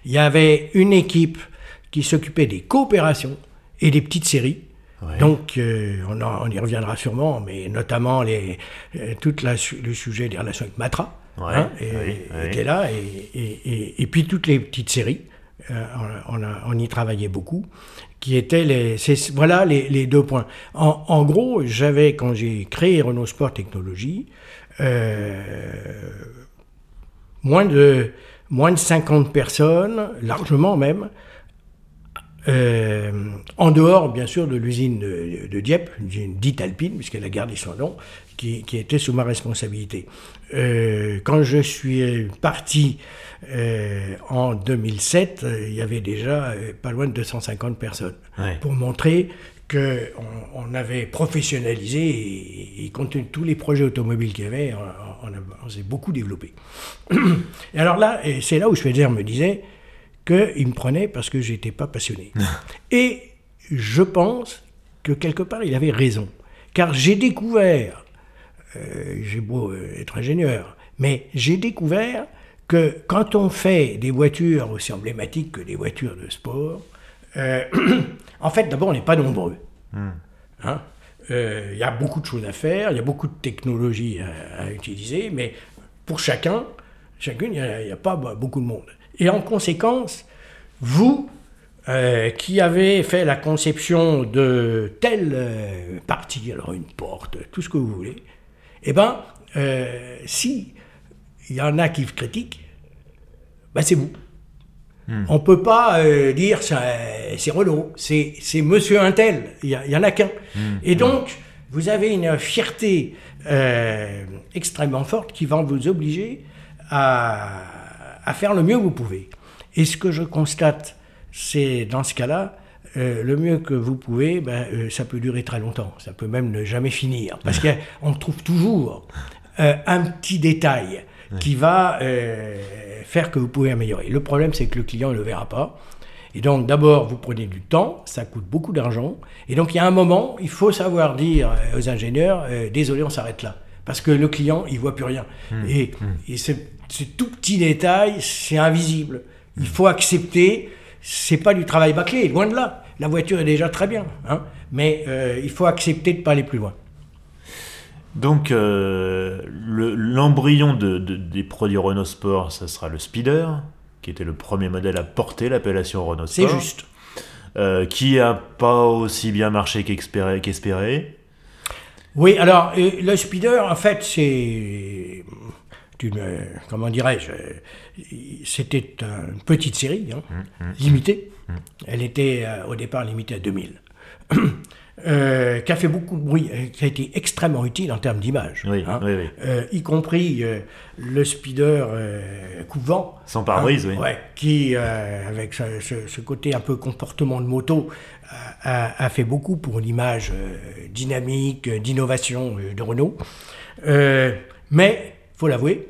Speaker 2: il y avait une équipe qui s'occupait des coopérations et des petites séries. Donc, on, y reviendra sûrement, mais notamment les, tout le sujet des relations avec Matra. Hein, était là, et, puis toutes les petites séries, on, on, y travaillait beaucoup, qui étaient les, voilà les, deux points. En, en gros, j'avais quand j'ai créé Renault Sport Technologie, moins de moins de 50 personnes, largement même, euh, en dehors, bien sûr, de l'usine de, Dieppe, l'usine dite Alpine, puisqu'elle a gardé son nom, qui, était sous ma responsabilité. Euh, quand je suis parti euh, en 2007, il y avait déjà pas loin de 250 personnes, pour montrer qu'on on avait professionnalisé et, et, compte tenu de tous les projets automobiles qu'il y avait, on, on s'est beaucoup développé. Et alors là, c'est là où Schweitzer me disait, qu'il me prenait parce que j'étais pas passionné. Et je pense que quelque part, il avait raison. Car j'ai découvert, euh, j'ai beau euh, être ingénieur, mais j'ai découvert que quand on fait des voitures aussi emblématiques que des voitures de sport, euh, en fait, d'abord, on n'est pas nombreux. Hmm. Hein? Il y a beaucoup de choses à faire, il y a beaucoup de technologies à, utiliser, mais pour chacun, chacune, il n'y a, pas beaucoup de monde. Et en conséquence, vous, euh, qui avez fait la conception de telle partie, alors une porte, tout ce que vous voulez, eh bien, euh, si il y en a qui critiquent, ben c'est vous. Hmm. On ne peut pas dire c'est Renault, c'est Monsieur Intel, il n'y en a qu'un. Hmm. Et donc, vous avez une fierté extrêmement forte qui va vous obliger à à faire le mieux que vous pouvez. Et ce que je constate, c'est dans ce cas-là, euh, le mieux que vous pouvez, ben, euh, ça peut durer très longtemps, ça peut même ne jamais finir, parce qu'on trouve toujours euh, un petit détail qui va faire que vous pouvez améliorer. Le problème, c'est que le client ne le verra pas. Et donc, d'abord, vous prenez du temps, ça coûte beaucoup d'argent. Et donc, il y a un moment, il faut savoir dire aux ingénieurs, désolé, on s'arrête là. Parce que le client, il voit plus rien. Mmh. Et, mmh. et ce tout petit détail, c'est invisible. Il faut accepter, c'est pas du travail bâclé, loin de là. La voiture est déjà très bien, hein, mais euh, il faut accepter de ne pas aller plus loin.
Speaker 1: Donc, euh, l'embryon de, des produits Renault Sport, ça sera le Speeder, qui était le premier modèle à porter l'appellation Renault Sport.
Speaker 2: C'est juste.
Speaker 1: Euh, qui a pas aussi bien marché qu'espéré.
Speaker 2: oui, alors, le Speeder, en fait, c'est d'une, comment dirais-je, c'était une petite série, hein, limitée. Elle était euh, au départ limitée à 2000. Euh, qui a fait beaucoup de bruit, euh, qui a été extrêmement utile en termes d'image, hein. y compris le speeder couvent.
Speaker 1: Sans pare-brise, hein,
Speaker 2: oui. qui, avec ce, côté un peu comportement de moto, a, a fait beaucoup pour l'image dynamique, d'innovation de Renault. mais faut l'avouer,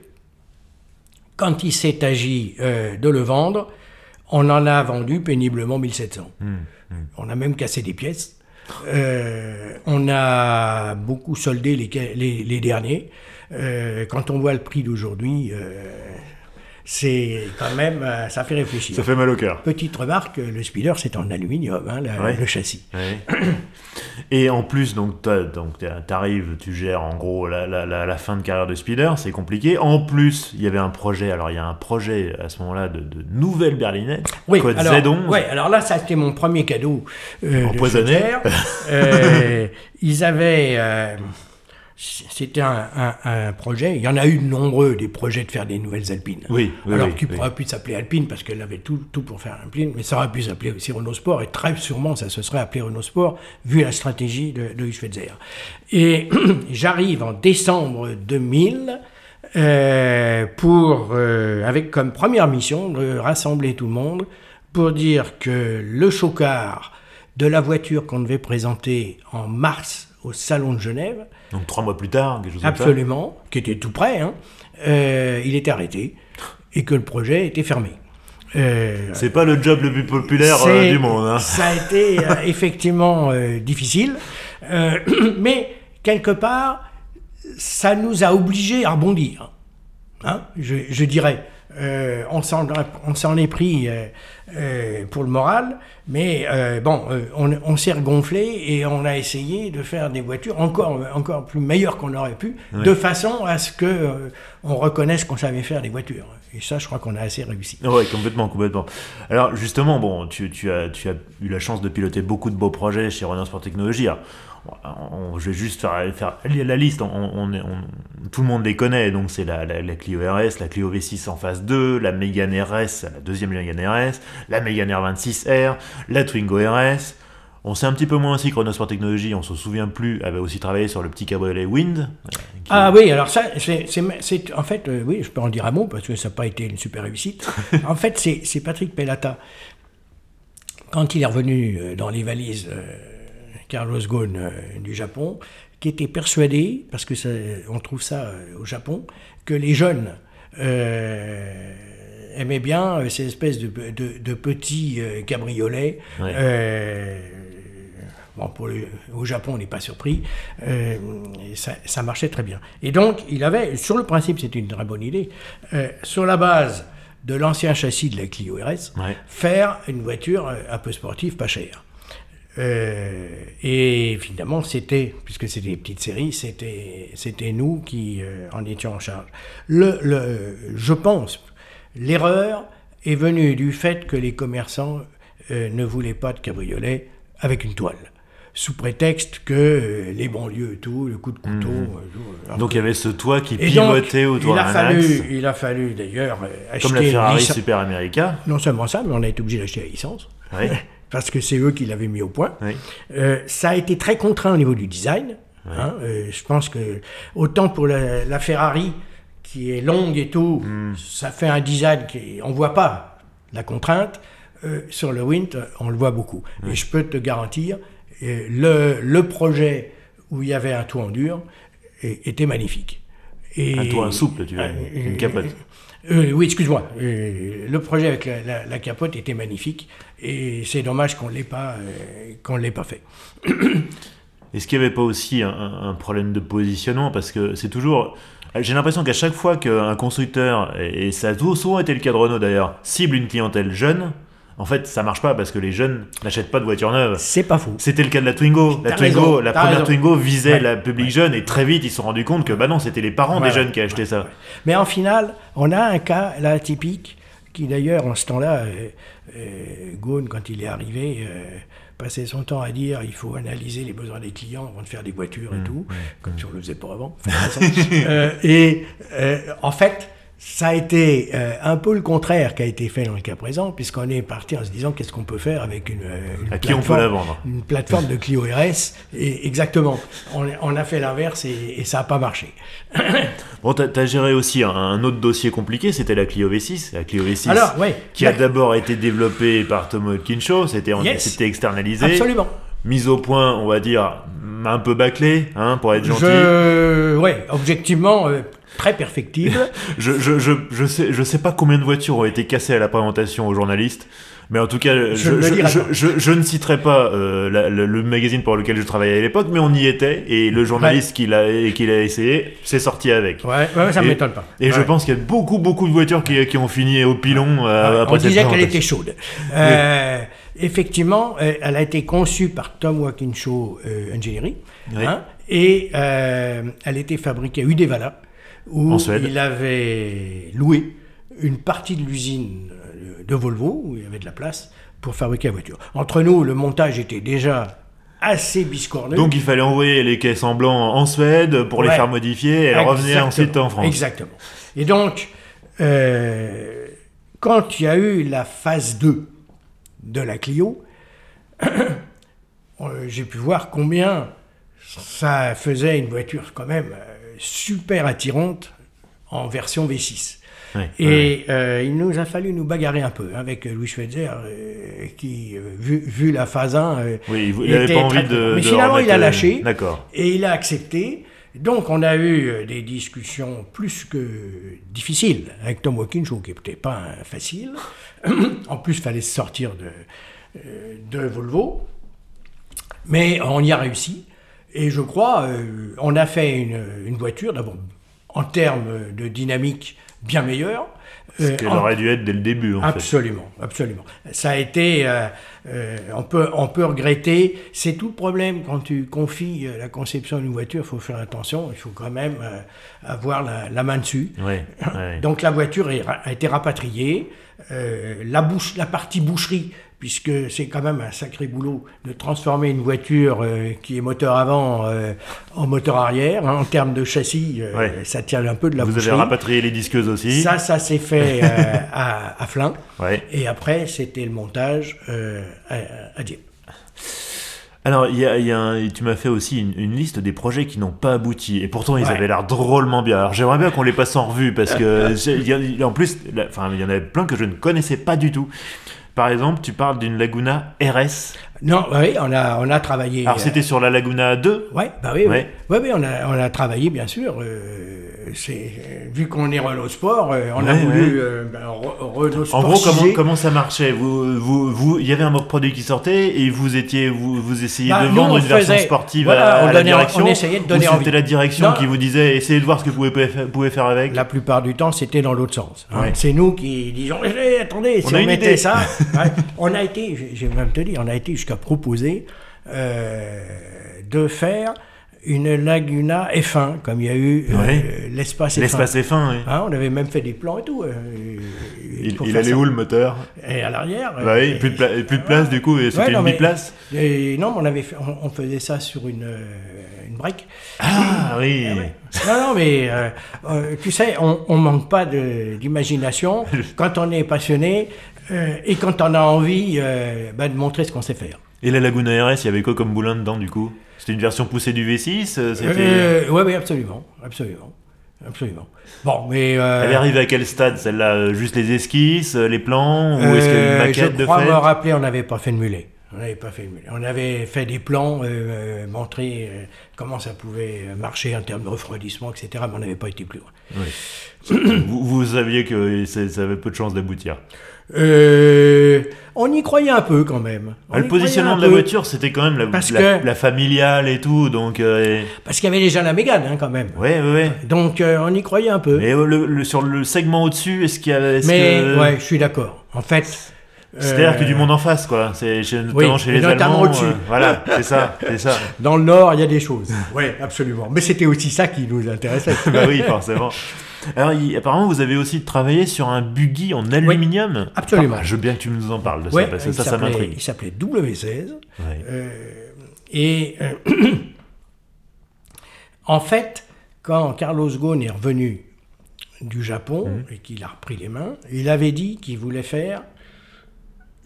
Speaker 2: quand il s'est agi euh, de le vendre, on en a vendu péniblement 1700. Mmh, mmh. On a même cassé des pièces. Euh, on a beaucoup soldé les, les, derniers. Euh, quand on voit le prix d'aujourd'hui, c'est quand même, euh, ça fait réfléchir.
Speaker 1: Ça fait mal au cœur.
Speaker 2: Petite remarque, le speeder c'est en aluminium, hein, le châssis.
Speaker 1: Et en plus, donc tu arrives, tu gères en gros la, la, fin de carrière de speeder, c'est compliqué. En plus, il y avait un projet, alors il y a un projet à ce moment-là de, de nouvelle berlinette,
Speaker 2: oui, Code alors, Z11. Oui, alors là, ça a été mon premier cadeau. Euh, Empoisonné. euh, ils avaient euh, c'était un, projet. Il y en a eu de nombreux, des projets de faire des nouvelles Alpines.
Speaker 1: Oui,
Speaker 2: Alors, qui pourrait pu s'appeler Alpine parce qu'elle avait tout, tout pour faire Alpine, mais ça aurait pu s'appeler aussi Renault Sport et très sûrement ça se serait appelé Renault Sport vu la stratégie de, de Et j'arrive en décembre 2000 euh, pour, euh, avec comme première mission de rassembler tout le monde pour dire que le chocard de la voiture qu'on devait présenter en mars au Salon de Genève.
Speaker 1: Donc trois mois plus tard, quelque chose
Speaker 2: Absolument, qui était tout prêt. Hein. Euh, il était arrêté et que le projet était fermé.
Speaker 1: Euh, c'est pas le job le plus populaire euh, du monde. Hein.
Speaker 2: Ça a été effectivement difficile, mais quelque part, ça nous a obligés à rebondir. Hein, je, dirais. on s'en est pris pour le moral, mais bon, on, s'est regonflé et on a essayé de faire des voitures encore, encore plus meilleures qu'on aurait pu, de façon à ce que on reconnaisse qu'on savait faire des voitures. Et ça, je crois qu'on a assez réussi.
Speaker 1: Oui, complètement, complètement. Alors justement, bon, tu, as, tu as eu la chance de piloter beaucoup de beaux projets chez Renault Sport Technologies. Je vais juste faire, faire la liste, on, tout le monde les connaît, donc c'est la, Clio RS, la Clio V6 en phase 2, la Mégane RS, la deuxième Mégane RS, la Mégane R26R, la Twingo RS, on sait un petit peu moins aussi que Renault Sport Technologies, on se souvient plus, avait aussi travaillé sur le petit cabriolet Wind. Euh,
Speaker 2: ah oui, alors ça, c'est en fait, euh, oui, je peux en dire un mot parce que ça n'a pas été une super réussite. en fait, c'est Patrick Pellata, quand il est revenu euh, dans les valises Carlos Ghosn du Japon, qui était persuadé, parce que ça, on trouve ça au Japon, que les jeunes aimaient bien ces espèces de, de, petits cabriolets Bon, pour au Japon, on n'est pas surpris. Euh, ça, marchait très bien. Et donc, il avait, sur le principe, c'était une très bonne idée, euh, sur la base de l'ancien châssis de la Clio RS, faire une voiture euh, un peu sportive, pas chère. Et évidemment, c'était, puisque c'était des petites séries, c'était, c'était nous qui en étions en charge. Le, le, je pense, l'erreur est venue du fait que les commerçants ne voulaient pas de cabriolet avec une toile sous prétexte que euh, les banlieues et tout, le coup de couteau. Mhm.
Speaker 1: Euh, donc il y avait ce toit qui pivotait autour
Speaker 2: d'un axe. Il a fallu d'ailleurs
Speaker 1: acheter. Comme la Ferrari Super America.
Speaker 2: Non seulement ça, mais on a été obligé d'acheter la licence. parce que c'est eux qui l'avaient mis au point. Euh, ça a été très contraint au niveau du design. Hein, je pense que autant pour la, Ferrari, qui est longue et tout, hmm. ça fait un design qui on voit pas la contrainte. sur le Wind, on le voit beaucoup. Et je peux te garantir le, le, projet où il y avait un toit en dur était magnifique.
Speaker 1: Et, un toit souple, tu vois, une capote.
Speaker 2: Euh, oui, excuse-moi. Euh, le projet avec la, capote était magnifique et c'est dommage qu'on ne l'ait pas, euh, qu'on l'ait pas fait.
Speaker 1: Est-ce qu'il n'y avait pas aussi un, problème de positionnement? Parce que c'est toujours. J'ai l'impression qu'à chaque fois qu'un constructeur, et ça a souvent été le cas de Renault d'ailleurs, cible une clientèle jeune, en fait, ça marche pas parce que les jeunes n'achètent pas de voitures neuves.
Speaker 2: C'est pas fou.
Speaker 1: C'était le cas de la Twingo. La Twingo, la première Twingo visait la public jeune et très vite ils se sont rendus compte que bah non, c'était les parents des jeunes qui achetaient ça.
Speaker 2: Mais en final, on a un cas là typique qui d'ailleurs en ce temps-là, euh, euh quand il est arrivé, euh, passait son temps à dire il faut analyser les besoins des clients avant de faire des voitures et mmh, tout, comme si on le faisait pas avant. euh, et en fait ça a été euh, un peu le contraire qui a été fait dans le cas présent, puisqu'on est parti en se disant qu'est-ce qu'on peut faire avec une,
Speaker 1: euh, à qui on peut la vendre
Speaker 2: Une plateforme de Clio RS. Et exactement. On, a fait l'inverse et, ça n'a pas marché.
Speaker 1: bon, tu as, géré aussi un, autre dossier compliqué, c'était la Clio V6. La Clio V6 Alors, ouais, qui a d'abord été développée par Tom Kinshaw, c'était externalisé.
Speaker 2: Absolument.
Speaker 1: Mise au point, on va dire, un peu bâclé, hein, pour être gentil.
Speaker 2: Je... Ouais, objectivement, euh, très perfectible.
Speaker 1: je, je, je, je, sais, je sais pas combien de voitures ont été cassées à la présentation aux journalistes. Mais en tout cas, je, je, ne citerai pas euh, le, magazine pour lequel je travaillais à l'époque, mais on y était, et le journaliste qui l'a essayé s'est sorti avec.
Speaker 2: Ouais, ouais ça m'étonne pas.
Speaker 1: Et je pense qu'il y a beaucoup, beaucoup de voitures qui, qui ont fini au pilon
Speaker 2: euh, après On disait qu'elle était chaude. Euh, effectivement, elle a été conçue par Tom Wakinshaw Engineering, hein, et elle était fabriquée à Udevala, où il avait loué une partie de l'usine de Volvo, où il y avait de la place, pour fabriquer la voiture. Entre nous, le montage était déjà assez biscornu.
Speaker 1: Donc il fallait envoyer les caisses en blanc en Suède pour les faire modifier et revenir ensuite en France.
Speaker 2: Exactement. Et donc, euh, quand il y a eu la phase 2 de la Clio, euh, j'ai pu voir combien ça faisait une voiture quand même euh, super attirante en version V6. et euh, il nous a fallu nous bagarrer un peu avec Louis Schweitzer, euh, qui, euh, vu, la phase 1,
Speaker 1: oui, il n'avait pas envie de.
Speaker 2: Mais finalement, il a lâché. Et il a accepté. Donc, on a eu des discussions plus que difficiles avec Tom Watkins, qui n'était pas facile. en plus, il fallait sortir de, de Volvo. Mais on y a réussi. Et je crois, on a fait une, une voiture, d'abord en termes de dynamique bien meilleure,
Speaker 1: Ce qu'elle aurait dû être dès le début. En
Speaker 2: absolument, absolument. Ça a été, on peut, on peut regretter. C'est tout le problème quand tu confies la conception d'une voiture. Il faut faire attention. Il faut quand même avoir la, main dessus. Donc la voiture a été rapatriée. la bouche, la partie boucherie puisque c'est quand même un sacré boulot de transformer une voiture euh, qui est moteur avant euh, en moteur arrière. Hein, en termes de châssis, euh, ça tient un peu de la
Speaker 1: Vous avez rapatrié les disqueuses aussi
Speaker 2: Ça, ça s'est fait à, à Flin. Et après, c'était le montage à, à Dieppe.
Speaker 1: Alors, y y a tu m'as fait aussi une, liste des projets qui n'ont pas abouti, et pourtant ils avaient l'air drôlement bien. Alors j'aimerais bien qu'on les passe en revue, parce que en plus, enfin, il y en avait plein que je ne connaissais pas du tout. Par exemple, tu parles d'une Laguna RS.
Speaker 2: Non, oui, on a, on a travaillé.
Speaker 1: Alors c'était sur la Laguna 2
Speaker 2: Ouais, bah oui, oui. Oui, oui, on, a, on a travaillé, bien sûr. Euh, vu qu'on est Renault Sport, euh, on a voulu euh, ben, Renault Sport.
Speaker 1: En gros, comment, comment ça marchait? Vous, vous, vous, Il y avait un produit qui sortait et vous étiez, vous, vous essayez bah, de vendre une version sportive à, la direction.
Speaker 2: On essayait de donner
Speaker 1: C'était la direction qui vous disait essayez de voir ce que vous pouvez, faire avec.
Speaker 2: La plupart du temps, c'était dans l'autre sens. Hein. C'est nous qui disions eh, attendez, si on, mettait ça, on a été, je vais même te dire, on a été jusqu'à proposer euh, de faire une Laguna F1, comme il y a eu euh, l'espace F1.
Speaker 1: L'espace F1, oui.
Speaker 2: Hein, on avait même fait des plans et tout. Euh,
Speaker 1: il, allait où le moteur?
Speaker 2: Et à l'arrière.
Speaker 1: Bah oui, plus, de plus de place du coup, et c'était une biplace
Speaker 2: et, Non, on, avait on, faisait ça sur une, une brique.
Speaker 1: Ah oui
Speaker 2: ah Non, non, mais tu sais, on ne manque pas d'imagination quand on est passionné et quand on a envie bah, de montrer ce qu'on sait faire.
Speaker 1: Et la Laguna RS, il y avait quoi comme boulin dedans du coup? C'était une version poussée du
Speaker 2: V6 euh, euh, Oui, absolument, absolument. Absolument. Bon, mais.
Speaker 1: Euh, Elle est arrivée à quel stade celle-là? Juste les esquisses, les plans Ou est-ce qu'il y a une maquette
Speaker 2: je crois me rappeler, on n'avait pas fait de mulet. On n'avait pas fait de mulet. On avait fait des plans, montrer comment ça pouvait marcher en termes de refroidissement, etc. Mais on n'avait pas été plus loin.
Speaker 1: Oui. vous, vous, saviez que ça avait peu de chances d'aboutir?
Speaker 2: Euh, on y croyait un peu quand même.
Speaker 1: Ah, le positionnement de la voiture, c'était quand même la, la, familiale et tout, donc. Euh,
Speaker 2: parce qu'il y avait déjà la Mégane hein, quand même.
Speaker 1: Ouais, ouais, ouais.
Speaker 2: Donc euh, on y croyait un peu.
Speaker 1: Mais le, sur le segment au-dessus, est-ce qu'il y avait.
Speaker 2: Mais ouais, je suis d'accord. En fait.
Speaker 1: C'est-à-dire que du monde en face, quoi. C'est notamment chez les Allemands. voilà, c'est ça, c'est ça.
Speaker 2: Dans le Nord, il y a des choses. Oui, absolument. Mais c'était aussi ça qui nous intéressait.
Speaker 1: bah oui, forcément. Alors, apparemment, vous avez aussi travaillé sur un buggy en aluminium.
Speaker 2: absolument.
Speaker 1: je veux bien que tu nous en parles de ça, parce que ça, ça m'intrigue.
Speaker 2: Il s'appelait W16. Euh, et euh, en fait, quand Carlos Ghosn est revenu du Japon mhm. et qu'il a repris les mains, il avait dit qu'il voulait faire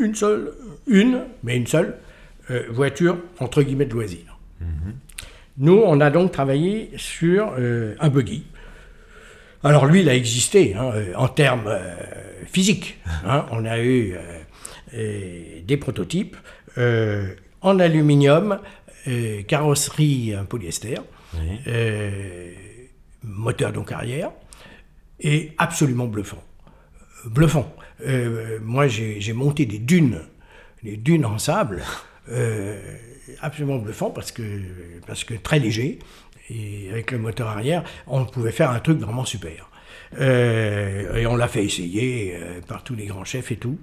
Speaker 2: une seule, une, mais une seule, euh, voiture entre guillemets de loisir. Mhm. Nous, on a donc travaillé sur un buggy alors lui, il a existé hein, euh, en termes euh, physiques. Hein. on a eu euh, des prototypes en aluminium, carrosserie en polyester, moteur donc arrière, et absolument bluffant. Bluffant. Moi, j'ai monté des dunes, des dunes en sable, absolument bluffant parce que, parce que très léger et avec le moteur arrière, on pouvait faire un truc vraiment super. Euh, et on l'a fait essayer euh, par tous les grands chefs et tout.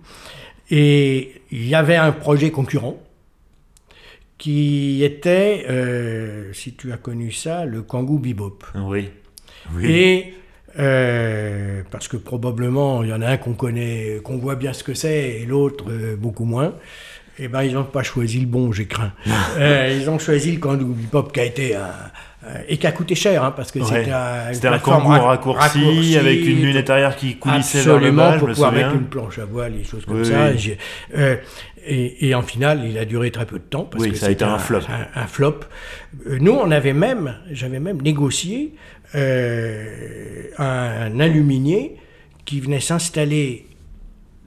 Speaker 2: Et il y avait un projet concurrent qui était, euh, si tu as connu ça, le Kangoo Bebop.
Speaker 1: Oui.
Speaker 2: oui. Et parce que probablement il y en a un qu'on connaît, qu'on voit bien ce que c'est, et l'autre beaucoup moins. Eh ben, ils n'ont pas choisi le bon, j'ai craint. ils ont choisi le Kangoo Bebop qui a été un, euh, et qui a coûté cher, hein, parce que c'était un,
Speaker 1: c'était un raccourci, avec une lunette arrière qui coulissait vers le bas,
Speaker 2: pour pouvoir mettre une planche à voile, des choses comme ça. Euh, et, en finale, il a duré très peu de temps parce
Speaker 1: oui,
Speaker 2: que
Speaker 1: ça a été un, flop.
Speaker 2: Un, flop. Euh, nous, on avait même, j'avais même négocié un, aluminier qui venait s'installer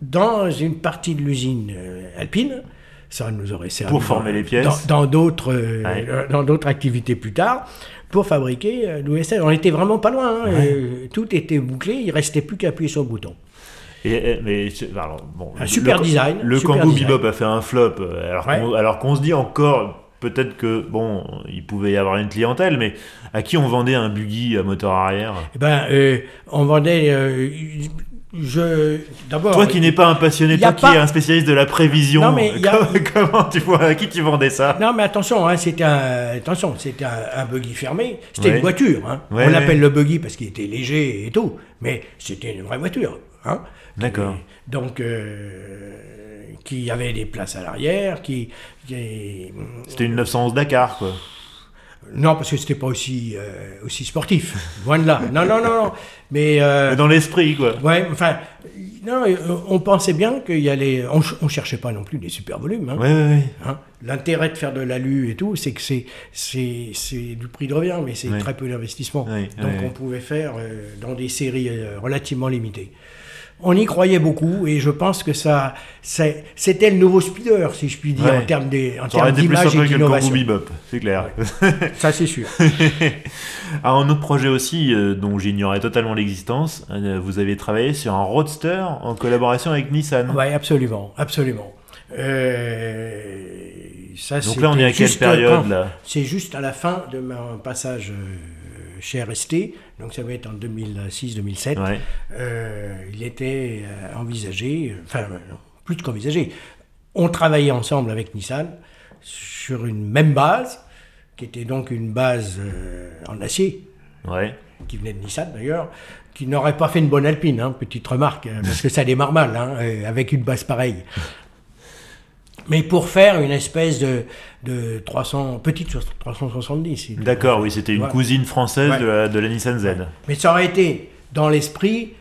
Speaker 2: dans une partie de l'usine alpine ça nous aurait servi
Speaker 1: pour former les pièces
Speaker 2: dans d'autres euh, dans d'autres activités plus tard pour fabriquer euh, l'OSL. On était vraiment pas loin. Hein, tout était bouclé. Il restait plus qu'à appuyer sur le bouton.
Speaker 1: Et, mais, bon,
Speaker 2: un super design.
Speaker 1: Le Kangoo Bebop a fait un flop, euh, alors qu'on se dit encore peut-être que bon, il pouvait y avoir une clientèle, mais à qui on vendait un buggy à moteur arrière?
Speaker 2: Eh ben, on vendait je d'abord.
Speaker 1: Toi qui n'es pas un passionné, toi qui es un spécialiste de la prévision, non, mais comment, tu vois à qui tu vendais ça?
Speaker 2: Non mais attention, hein, c'était un attention, c'était un, buggy fermé, c'était une voiture. Hein. On l'appelle le buggy parce qu'il était léger et tout, mais c'était une vraie voiture. Hein.
Speaker 1: D'accord.
Speaker 2: Donc euh, qui avait des places à l'arrière, qui, qui...
Speaker 1: C'était une 911 Dakar quoi.
Speaker 2: Non, parce que c'était pas aussi, euh, aussi sportif. Loin de là. Non, non, non, non. Mais, euh,
Speaker 1: dans l'esprit, quoi.
Speaker 2: Ouais, enfin, non, euh, on pensait bien qu'il y allait. On, on, cherchait pas non plus des super volumes. Hein.
Speaker 1: Ouais, ouais,
Speaker 2: hein. L'intérêt de faire de l'alu et tout, c'est que c'est, du prix de revient, mais c'est très peu d'investissement. Donc on pouvait faire dans des séries relativement limitées on y croyait beaucoup et je pense que ça, c'était le nouveau speeder, si je puis dire, en termes d'image et d'innovation.
Speaker 1: c'est clair.
Speaker 2: ça, c'est sûr.
Speaker 1: Alors, un autre projet aussi, euh, dont j'ignorais totalement l'existence, euh, vous avez travaillé sur un roadster en collaboration avec Nissan.
Speaker 2: Oui, absolument, absolument. Euh,
Speaker 1: ça, Donc là, on est à quelle période
Speaker 2: C'est juste à la fin de mon passage chez RST, donc ça va être en 2006-2007, euh, il était euh, envisagé, enfin plus qu'envisagé, on travaillait ensemble avec Nissan sur une même base, qui était donc une base euh, en acier, qui venait de Nissan d'ailleurs, qui n'aurait pas fait une bonne alpine, hein, petite remarque, parce que ça démarre mal hein, avec une base pareille. Mais pour faire une espèce de, de 300, petite 370.
Speaker 1: D'accord, oui, c'était une cousine française de, la, de, la, Nissan Z.
Speaker 2: Mais ça aurait été, dans l'esprit,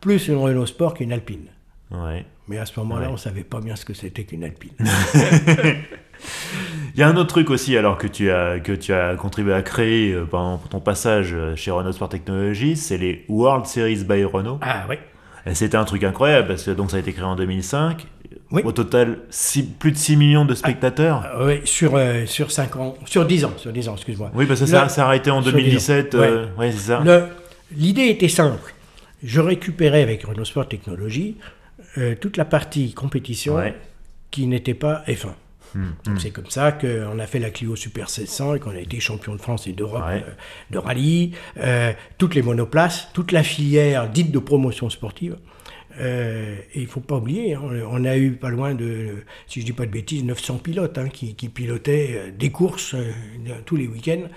Speaker 2: plus une Renault Sport qu'une Alpine.
Speaker 1: Ouais.
Speaker 2: Mais à ce moment-là, on ne savait pas bien ce que c'était qu'une Alpine.
Speaker 1: Il y a un autre truc aussi, alors que tu as, que tu as contribué à créer euh, pendant ton passage euh, chez Renault Sport Technologies, c'est les World Series by Renault.
Speaker 2: Ah oui.
Speaker 1: C'était un truc incroyable parce que donc ça a été créé en 2005 au total, plus de 6 millions de spectateurs
Speaker 2: ah, Oui, sur, euh, sur 5 ans, sur 10 ans, sur 10 ans, excuse-moi.
Speaker 1: Oui, parce que ça s'est arrêté en 2017. Euh, c'est ça.
Speaker 2: L'idée était simple. Je récupérais avec Renault Sport Technologies euh, toute la partie compétition qui n'était pas F1. Hmm, hmm. C'est comme ça qu'on a fait la Clio Super 1600 et qu'on a été champion de France et d'Europe de rallye, toutes les monoplaces, toute la filière dite de promotion sportive. Euh, et il ne faut pas oublier, hein, on a eu pas loin de, si je dis pas de bêtises, 900 pilotes hein, qui, pilotaient euh, des courses euh, tous les week-ends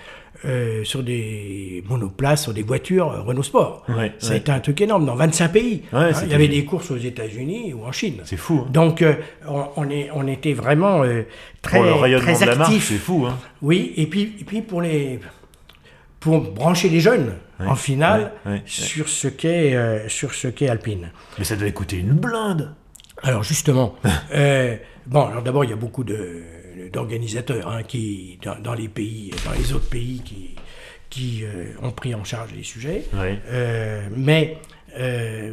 Speaker 2: sur des monoplaces, sur des voitures Renault Sport. ça a été un truc énorme dans 25 pays. Hein. il y avait des courses aux États-Unis ou en Chine.
Speaker 1: C'est fou.
Speaker 2: Donc on, est, on était vraiment très,
Speaker 1: pour le rayonnement
Speaker 2: très
Speaker 1: actifs. C'est fou.
Speaker 2: Oui, et puis, et puis pour les pour brancher les jeunes en finale sur ce qu'est euh, sur ce qu'est Alpine.
Speaker 1: Mais ça devait coûter une blinde.
Speaker 2: Alors justement, euh, bon, alors d'abord il y a beaucoup de d'organisateurs hein, qui dans, les pays, dans les autres pays qui qui euh, ont pris en charge les sujets. mais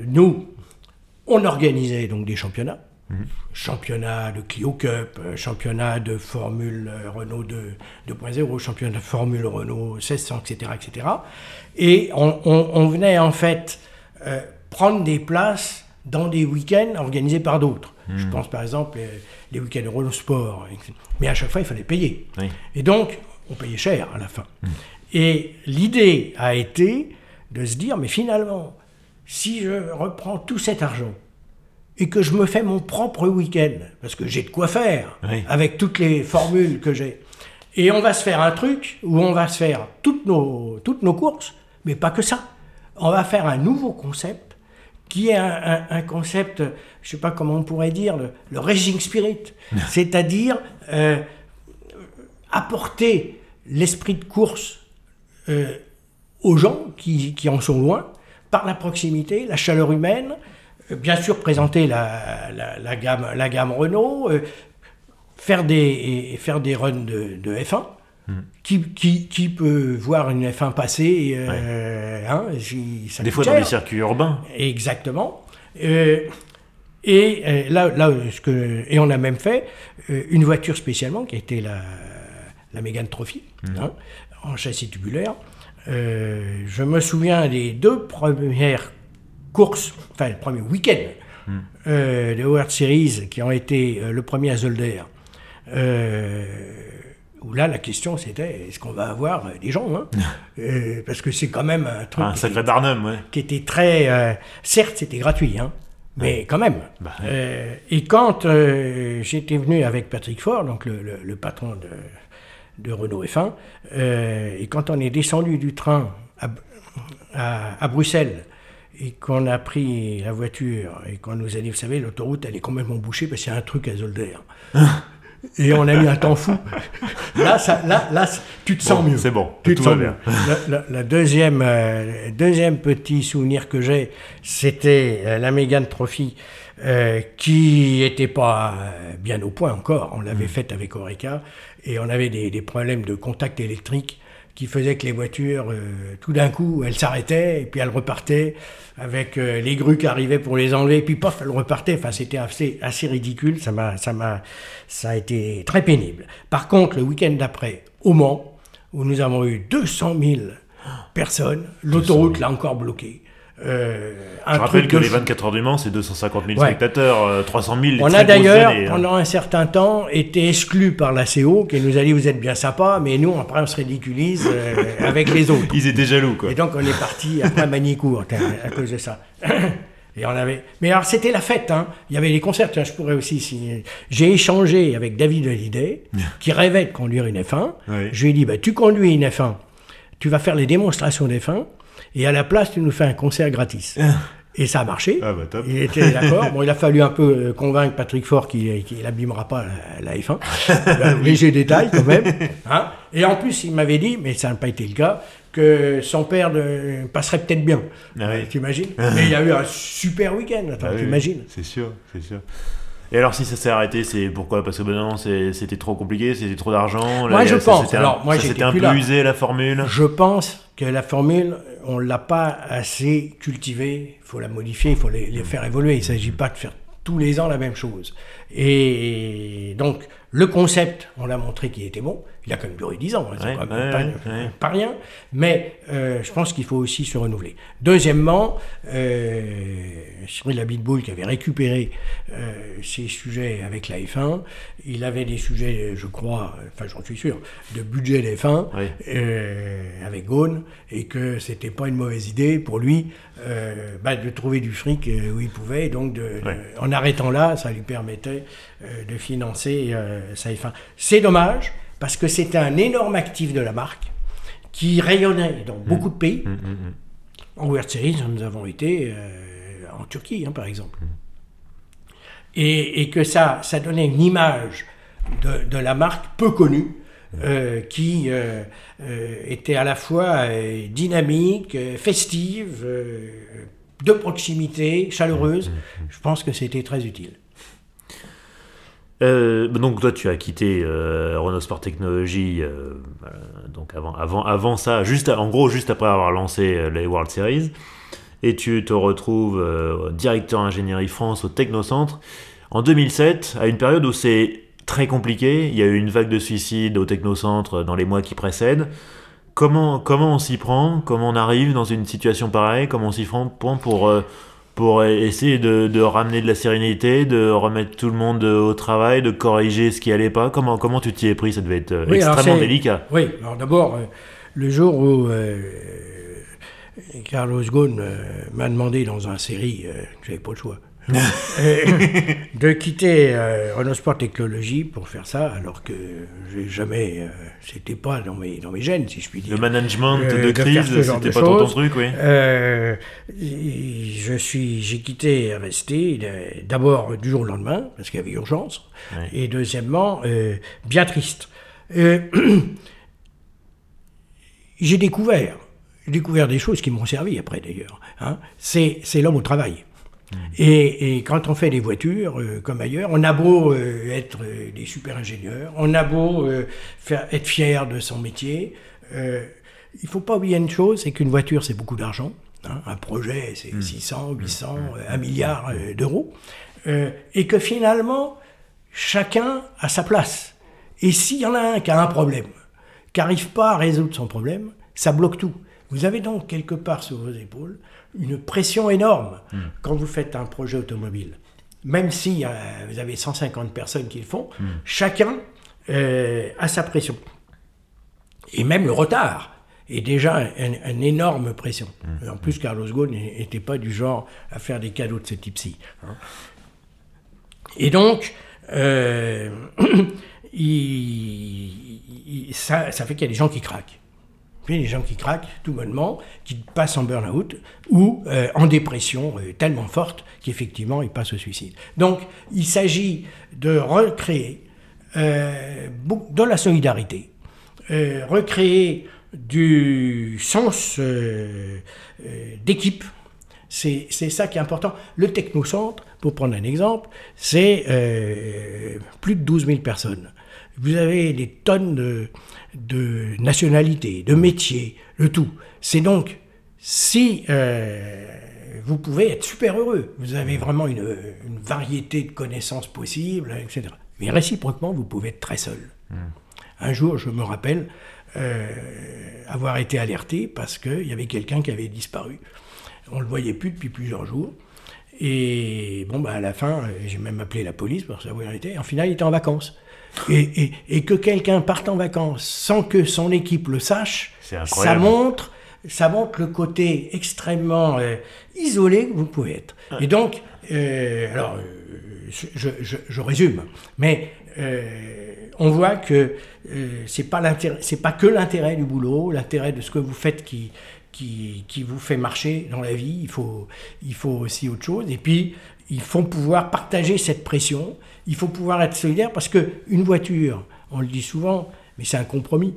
Speaker 2: nous, on organisait donc des championnats. Championnat de Clio Cup, euh, championnat de Formule euh, Renault 2.0, championnat de Formule Renault 1600, etc. etc. Et on, venait en fait euh, prendre des places dans des week-ends organisés par d'autres. Je hmm. pense par exemple les, week-ends de Renault Sport. Mais à chaque fois, il fallait payer. Et donc, on payait cher à la fin. Hmm. Et l'idée a été de se dire, mais finalement, si je reprends tout cet argent, et que je me fais mon propre week-end, parce que j'ai de quoi faire, avec toutes les formules que j'ai. Et on va se faire un truc où on va se faire toutes nos, toutes nos courses, mais pas que ça. On va faire un nouveau concept qui est un, concept, je ne sais pas comment on pourrait dire, le, racing spirit, c'est-à-dire euh, apporter l'esprit de course euh, aux gens qui, qui en sont loin, par la proximité, la chaleur humaine, bien sûr présenter la, la, gamme, la gamme Renault, euh, faire, des, faire des runs de, de F1. Hmm. Qui, qui, qui, peut voir une F1 passer euh, hein,
Speaker 1: Des fois dans les circuits urbains.
Speaker 2: Exactement. Euh, et là, là ce que, et on a même fait une voiture spécialement qui a été la, la Mégane Trophy, hmm. hein, en châssis tubulaire. je me souviens des deux premières courses, enfin le premier week-end hmm. euh, de World Series qui ont été euh, le premier à Zolder. Euh, où là, la question c'était est-ce qu'on va avoir des gens hein Parce que c'est quand même un truc.
Speaker 1: Un sacré Barnum, ouais.
Speaker 2: Qui était très. certes, c'était gratuit, hein, mais quand même. Bah, et quand j'étais venu avec Patrick Ford, donc le, patron de, de Renault F1, et quand on est descendu du train à, Bruxelles et qu'on a pris la voiture et qu'on nous a dit, vous savez, l'autoroute, elle est complètement bouchée parce qu'il y a un truc à Zolder. et on a mis un temps fou. Là, ça, là, là tu te sens mieux.
Speaker 1: C'est bon,
Speaker 2: tu te sens bien. La, deuxième, euh, deuxième petit souvenir que j'ai, c'était euh, la Megan Trophy, euh, qui n'était pas bien au point encore. On l'avait mm. faite avec Oreca et on avait des, des problèmes de contact électrique qui faisait que les voitures, euh, tout d'un coup, elles s'arrêtaient et puis elles repartaient avec euh, les grues qui arrivaient pour les enlever, et puis pof, elles repartaient. Enfin, c'était assez, assez ridicule. Ça m'a, ça m'a, ça a été très pénible. Par contre, le week-end d'après, au Mans, où nous avons eu 200 000 personnes, l'autoroute l'a encore bloquée.
Speaker 1: Euh, Je rappelle que les 24 heures du Mans, c'est 250 000 spectateurs, 300 000
Speaker 2: On a d'ailleurs, hein. pendant un certain temps, été exclus par la CO, qui nous a dit Vous êtes bien sympa, mais nous, après, on se ridiculise euh, avec les autres.
Speaker 1: Ils étaient jaloux, quoi.
Speaker 2: Et donc, on est parti après Manicourt, à cause de ça. Et on avait... Mais alors, c'était la fête. Hein. Il y avait les concerts. Je pourrais aussi. Si... J'ai échangé avec David Hallyday, qui rêvait de conduire une F1. Je lui ai dit bah, Tu conduis une F1, tu vas faire les démonstrations d'F1 et à la place, tu nous fais un concert gratis. Et ça a marché. Ah bah il était d'accord. Bon, il a fallu un peu euh, convaincre Patrick Fort qu'il n'abîmera pas la, F1. léger détail quand même. Hein. Et en plus, il m'avait dit, mais ça n'a pas été le cas, que son père de, passerait peut-être bien. Ah tu imagines Mais il y a eu un super week-end, tu ah imagines
Speaker 1: C'est sûr, c'est sûr. Et alors, si ça s'est arrêté, c'est pourquoi? Parce que ben non, c'était trop compliqué, c'était trop d'argent.
Speaker 2: Moi, je pense.
Speaker 1: Alors, moi, c'était un peu usé la formule.
Speaker 2: Je pense que la formule, on l'a pas assez cultivée. Il faut la modifier, il faut les, les faire évoluer. Il ne s'agit pas de faire tous les ans la même chose. Et donc, le concept, on l'a montré qu'il était bon. Il a quand même duré 10 ans, hein, c'est quand même pas, rien. Mais euh, je pense qu'il faut aussi se renouveler. Deuxièmement, euh, Cyril Abitboul, qui avait récupéré euh, ses sujets avec la F1, il avait des sujets, je crois, enfin j'en suis sûr, de budget des F1 euh, avec Gaune, et que c'était pas une mauvaise idée pour lui bah, de trouver du fric où il pouvait. donc, de, en arrêtant là, ça lui permettait de financer sa F1. C'est dommage parce que c'était un énorme actif de la marque qui rayonnait dans beaucoup de pays. Mmh, mmh, mmh. En World Series, nous avons été euh, en Turquie, hein, par exemple. Et, que ça, ça donnait une image de, la marque peu connue, euh, qui euh, était à la fois dynamique, festive, de proximité, chaleureuse. Je pense que c'était très utile.
Speaker 1: Euh, donc toi tu as quitté euh, Renault Sport Technology euh, donc avant, avant, avant ça, juste, en gros juste après avoir lancé les World Series. Et tu te retrouves directeur ingénierie France au Technocentre. En 2007 à une période où c'est très compliqué, il y a eu une vague de suicides au Technocentre dans les mois qui précèdent. Comment, comment on s'y prend? Comment on arrive dans une situation pareille? Comment on s'y prend? Pour essayer de, ramener de la sérénité, de remettre tout le monde au travail, de corriger ce qui allait pas. Comment, comment tu t'y es pris? Ça devait être euh, extrêmement délicat.
Speaker 2: Oui, alors d'abord, euh, le jour où euh, Carlos Ghosn m'a demandé dans un série, j'avais pas le choix, de quitter euh, Renault Sport Technologie pour faire ça, alors que j'ai jamais, euh, c'était pas dans mes, dans mes gènes, si je puis dire.
Speaker 1: Le management euh, de, crise, c'était pas ton truc, oui.
Speaker 2: je suis, j'ai quitté RST d'abord du jour au lendemain parce qu'il y avait urgence, et deuxièmement bien triste. j'ai découvert, découvert des choses qui m'ont servi après d'ailleurs. Hein. C'est, c'est l'homme au travail. Et, quand on fait des voitures, euh, comme ailleurs, on a beau euh, être euh, des super ingénieurs, on a beau faire, être fier de son métier, il faut pas oublier une chose, c'est qu'une voiture, c'est beaucoup d'argent. Hein. un projet, c'est 600, 800, 1 milliard d'euros. et que finalement, chacun a sa place. Et s'il y en a un qui a un problème, qui n'arrive pas à résoudre son problème, ça bloque tout. Vous avez donc quelque part sur vos épaules une pression énorme hmm. quand vous faites un projet automobile. Même si euh, vous avez 150 personnes qui le font, hmm. chacun à sa pression. Et même le retard est déjà une énorme pression. Mmh. En plus, Carlos Ghosn n'était pas du genre à faire des cadeaux de ce type-ci. Hein. Et donc, euh, ça, fait qu'il y a des gens qui craquent. Des gens qui craquent tout bonnement, qui passent en burn-out ou euh, en dépression euh, tellement forte qu'effectivement ils passent au suicide. Donc il s'agit de recréer de la solidarité, recréer du sens d'équipe. C'est ça qui est important. Le technocentre, pour prendre un exemple, c'est euh, plus de 12 000 personnes. Vous avez des tonnes de, nationalités, de métiers, le tout. C'est donc, si euh, vous pouvez être super heureux, vous avez vraiment une, variété de connaissances possibles, etc. Mais réciproquement, vous pouvez être très seul. Hmm. Un jour, je me rappelle euh, avoir été alerté parce qu'il y avait quelqu'un qui avait disparu. On ne le voyait plus depuis plusieurs jours. Et bon, bah, à la fin, j'ai même appelé la police pour savoir où il était. En final, il était en vacances. Et, et, que quelqu'un parte en vacances sans que son équipe le sache, ça montre, ça montre le côté extrêmement euh, isolé que vous pouvez être. Et donc, euh, alors, euh, je, je, je, résume, mais on voit que c'est pas c'est pas que l'intérêt du boulot, l'intérêt de ce que vous faites qui, qui, qui, vous fait marcher dans la vie, il faut, il faut aussi autre chose. Et puis, il faut pouvoir partager cette pression, il faut pouvoir être solidaire parce qu'une voiture, on le dit souvent, mais c'est un compromis.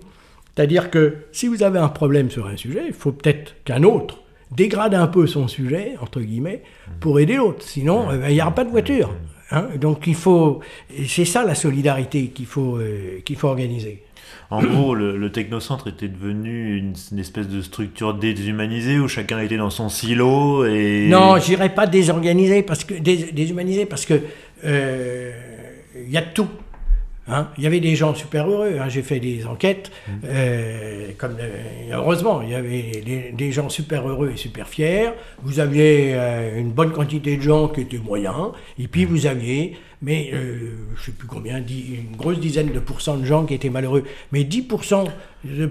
Speaker 2: C'est-à-dire que si vous avez un problème sur un sujet, il faut peut-être qu'un autre dégrade un peu son sujet, entre guillemets, pour aider l'autre. Sinon, euh, il n'y aura pas de voiture. Hein. Donc il faut, c'est ça la solidarité qu'il faut, euh, qu'il faut organiser.
Speaker 1: En gros, le, technocentre était devenu une, espèce de structure déshumanisée où chacun était dans son silo et.
Speaker 2: Non, j'irais pas désorganisé parce que déshumanisé parce que euh, il y a tout. Hein. il y avait des gens super heureux. Hein. J'ai fait des enquêtes. Mmh. Euh, comme, euh, heureusement, il y avait des, gens super heureux et super fiers. Vous aviez une bonne quantité de gens qui étaient moyens. Et puis mmh. vous aviez mais euh, je ne sais plus combien, une grosse dizaine de pourcents de gens qui étaient malheureux. Mais 10%,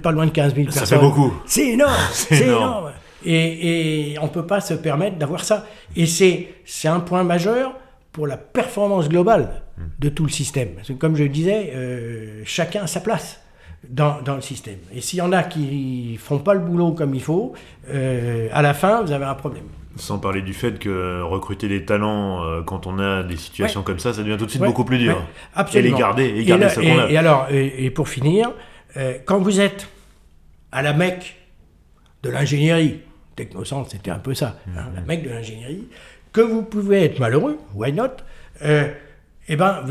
Speaker 2: pas loin de 15 000 personnes.
Speaker 1: Ça fait beaucoup.
Speaker 2: C'est énorme. c'est énorme. Et, on ne peut pas se permettre d'avoir ça. Et c'est un point majeur pour la performance globale de tout le système. Parce que comme je le disais, euh, chacun a sa place. Dans, dans, le système. Et s'il y en a qui font pas le boulot comme il faut, euh, à la fin, vous avez un problème.
Speaker 1: Sans parler du fait que recruter des talents euh, quand on a des situations comme ça, ça devient tout de suite beaucoup plus dur.
Speaker 2: Absolument.
Speaker 1: Et les garder, et garder ce qu'on a.
Speaker 2: Et alors, et, pour finir, euh, quand vous êtes à la mecque de l'ingénierie, Technocentre c'était un peu ça, hein, la mecque de l'ingénierie, que vous pouvez être malheureux, why not eh ben,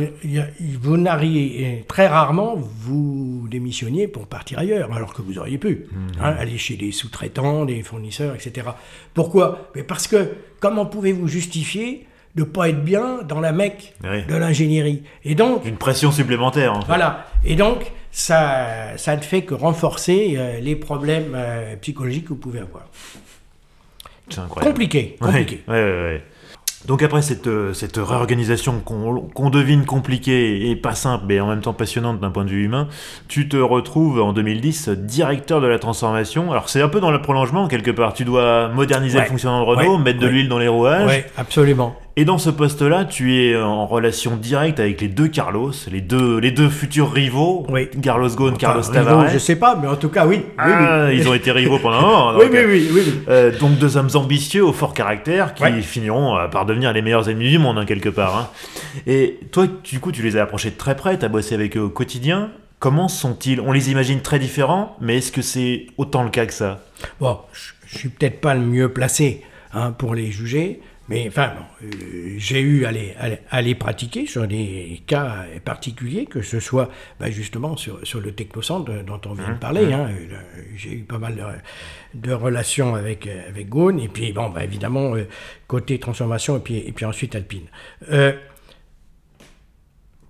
Speaker 2: vous n'arrivez très rarement, vous démissionniez pour partir ailleurs, alors que vous auriez pu mhm. hein, aller chez des sous-traitants, des fournisseurs, etc. Pourquoi? Mais parce que comment pouvez-vous justifier de ne pas être bien dans la mecque de l'ingénierie? Et donc
Speaker 1: une pression supplémentaire. En fait.
Speaker 2: Voilà. Et donc ça, ça ne fait que renforcer euh, les problèmes euh, psychologiques que vous pouvez avoir.
Speaker 1: C'est incroyable.
Speaker 2: Compliqué. Compliqué.
Speaker 1: Ouais, ouais, donc après cette, euh, cette réorganisation qu'on devine compliquée et pas simple, mais en même temps passionnante d'un point de vue humain, tu te retrouves en 2010 directeur de la transformation. Alors c'est un peu dans le prolongement quelque part. Tu dois moderniser le fonctionnement de Renault, mettre de l'huile dans les rouages.
Speaker 2: Oui, absolument.
Speaker 1: Et dans ce poste-là, tu es en relation directe avec les deux Carlos, les deux, les deux futurs rivaux, oui. Carlos Ghosn, Carlos Tavares.
Speaker 2: je sais pas, mais en tout cas, oui.
Speaker 1: Ah, ils ont été rivaux pendant un moment.
Speaker 2: oui, oui, oui,
Speaker 1: euh, donc deux hommes ambitieux, au fort caractère, qui finiront euh, par devenir les meilleurs ennemis du monde, hein, quelque part. Hein. Et toi, du coup, tu les as approchés de très près, tu as bossé avec eux au quotidien. Comment sont-ils? On les imagine très différents, mais est-ce que c'est autant le cas que ça?
Speaker 2: Bon, je suis peut-être pas le mieux placé hein, pour les juger. Mais enfin, euh, j'ai eu à les, à les, pratiquer sur des cas particuliers, que ce soit bah, justement sur, sur, le technocentre dont on vient de mmh. parler. Mmh. Hein. j'ai eu pas mal de, relations avec, avec Gaune, et puis bon, bah, évidemment, euh, côté transformation, et puis, et puis ensuite Alpine. Euh,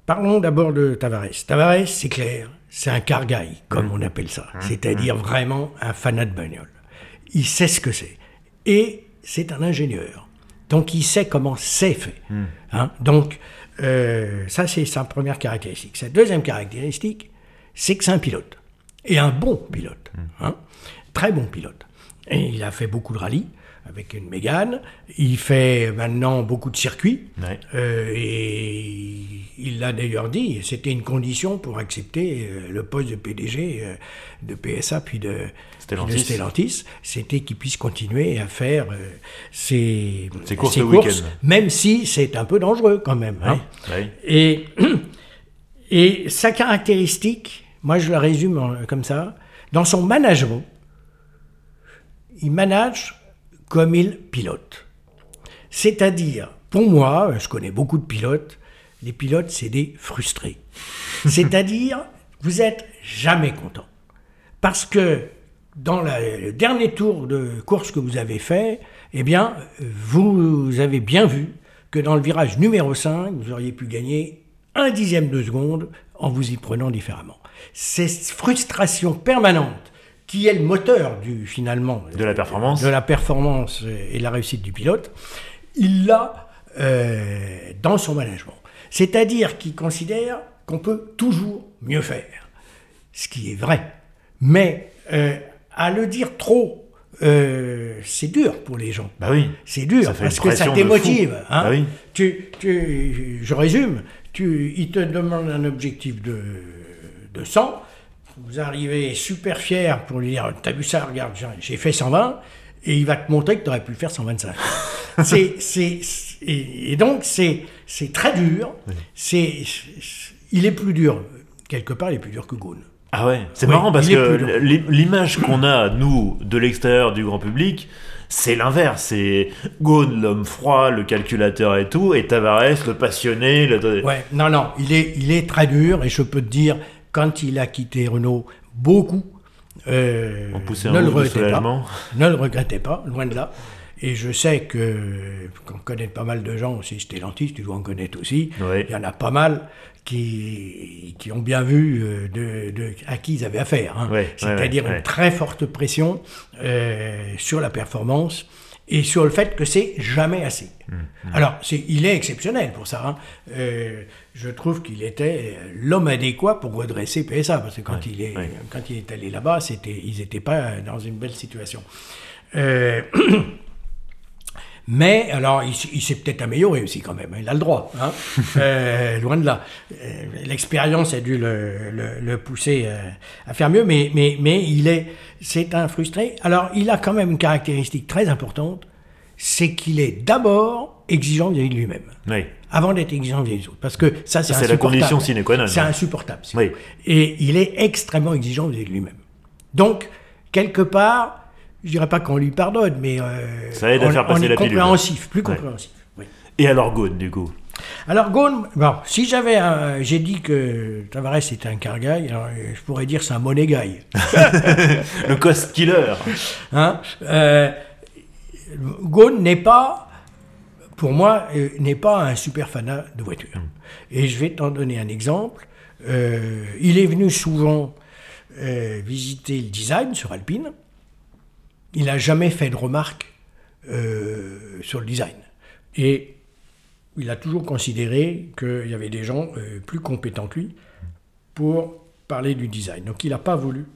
Speaker 2: parlons d'abord de Tavares. Tavares, c'est clair, c'est un cargaille, comme mmh. on appelle ça, c'est-à-dire vraiment un fanat de bagnole. Il sait ce que c'est. Et c'est un ingénieur Donc il sait comment c'est fait.
Speaker 1: Hmm.
Speaker 2: Hein. Donc euh, ça c'est sa première caractéristique. Sa deuxième caractéristique, c'est que c'est un pilote. Et un bon pilote. Hein. Très bon pilote. Et il a fait beaucoup de rallyes avec une Mégane. Il fait maintenant beaucoup de circuits.
Speaker 1: Ouais.
Speaker 2: Euh, et il l'a d'ailleurs dit, c'était une condition pour accepter euh, le poste de PDG euh, de PSA puis de
Speaker 1: Stellantis.
Speaker 2: c'était qu'il puisse continuer à faire euh, ses,
Speaker 1: Ses courses
Speaker 2: ses
Speaker 1: week-end.
Speaker 2: même si c'est un peu dangereux quand même. hein.
Speaker 1: Ouais.
Speaker 2: Et, et sa caractéristique, moi je la résume comme ça, dans son management, il manage comme il pilote. C'est-à-dire, pour moi, je connais beaucoup de pilotes, les pilotes, c'est des frustrés. C'est-à-dire, vous êtes jamais content. Parce que dans la- le dernier tour de course que vous avez fait, eh bien, vous avez bien vu que dans le virage numéro 5, vous auriez pu gagner un dixième de seconde en vous y prenant différemment. Cette frustration permanente qui est le moteur du finalement
Speaker 1: De la performance.
Speaker 2: de la performance et de la réussite du pilote, il l'a euh, dans son management. C'est-à-dire qu'il considère qu'on peut toujours mieux faire, ce qui est vrai. Mais euh, à le dire trop, euh, c'est dur pour les gens.
Speaker 1: Bah oui.
Speaker 2: C'est dur parce que ça démotive. hein.
Speaker 1: Bah oui.
Speaker 2: tu, tu- je résume. Tu, il te demande un objectif de, de 100. Vous arrivez super fier pour lui dire T'as vu ça Regarde, j'ai- fait 120. Et il va te montrer que tu aurais pu faire 125. c'est, c'est, et, et donc, c'est, c'est très dur. C'est, c'est- il est plus dur. Quelque part, il est plus dur que Goon.
Speaker 1: Ah ouais, c'est
Speaker 2: Oui,
Speaker 1: marrant parce que l'image qu'on a, nous, de l'extérieur du grand public, c'est l'inverse. C'est Ghosn, l'homme froid, le calculateur et tout, et Tavares, le passionné. Le...
Speaker 2: Ouais, non, non, il est, il est très dur et je peux te dire, quand il a quitté Renault, beaucoup euh, ne, le regrettaient pas,
Speaker 1: soulagement.
Speaker 2: ne le regrettaient pas, loin de là. Et je sais que, qu'on connaît pas mal de gens aussi, Stellantis, tu dois en connaître aussi, il y en a pas mal qui, qui ont bien vu euh, de, de- à qui ils avaient affaire. hein. C'est-à-dire une très forte pression euh, sur la performance et sur le fait que c'est jamais assez.
Speaker 1: Mmh,
Speaker 2: Alors, c'est, il est exceptionnel pour ça. hein. Euh, je trouve qu'il était l'homme adéquat pour redresser PSA, parce que quand, il, est,
Speaker 1: ouais.
Speaker 2: quand il est allé là-bas, c'était, ils n'étaient pas dans une belle situation. Euh, mais, alors, il, s'est peut-être amélioré aussi quand même, hein, il a le droit, hein. Euh, loin de là. Euh, L'expérience a dû le, le- le pousser euh, à faire mieux, mais, mais, mais il est, c'est un frustré. Alors, il a quand même une caractéristique très importante, c'est qu'il est d'abord exigeant vis-à-vis de lui-même,
Speaker 1: Oui.
Speaker 2: avant d'être exigeant vis-à-vis des autres. Parce que ça, c'est
Speaker 1: C'est la condition sine qua non.
Speaker 2: C'est insupportable.
Speaker 1: Oui.
Speaker 2: Et il est extrêmement exigeant vis-à-vis de lui-même. Donc, quelque part, je dirais pas qu'on lui pardonne, mais euh,
Speaker 1: Ça aide à
Speaker 2: on,
Speaker 1: faire
Speaker 2: on
Speaker 1: passer
Speaker 2: est
Speaker 1: la pilule.
Speaker 2: compréhensif, plus
Speaker 1: Ouais.
Speaker 2: compréhensif. oui.
Speaker 1: Et alors Ghosn, du coup?
Speaker 2: Alors Ghosn, bon, si j'avais un, j'ai dit que Tavares était un car guy, alors euh, je pourrais dire c'est un guy.
Speaker 1: Le cost killer.
Speaker 2: Hein euh, Ghosn n'est pas, pour moi, euh, n'est pas un super fanat de voiture. Et je vais t'en donner un exemple. Il est venu souvent visiter le design sur Alpine. Il n'a jamais fait de remarques euh, sur le design. Et il a toujours considéré qu'il y avait des gens euh, plus compétents que lui pour parler du design. Donc il n'a pas voulu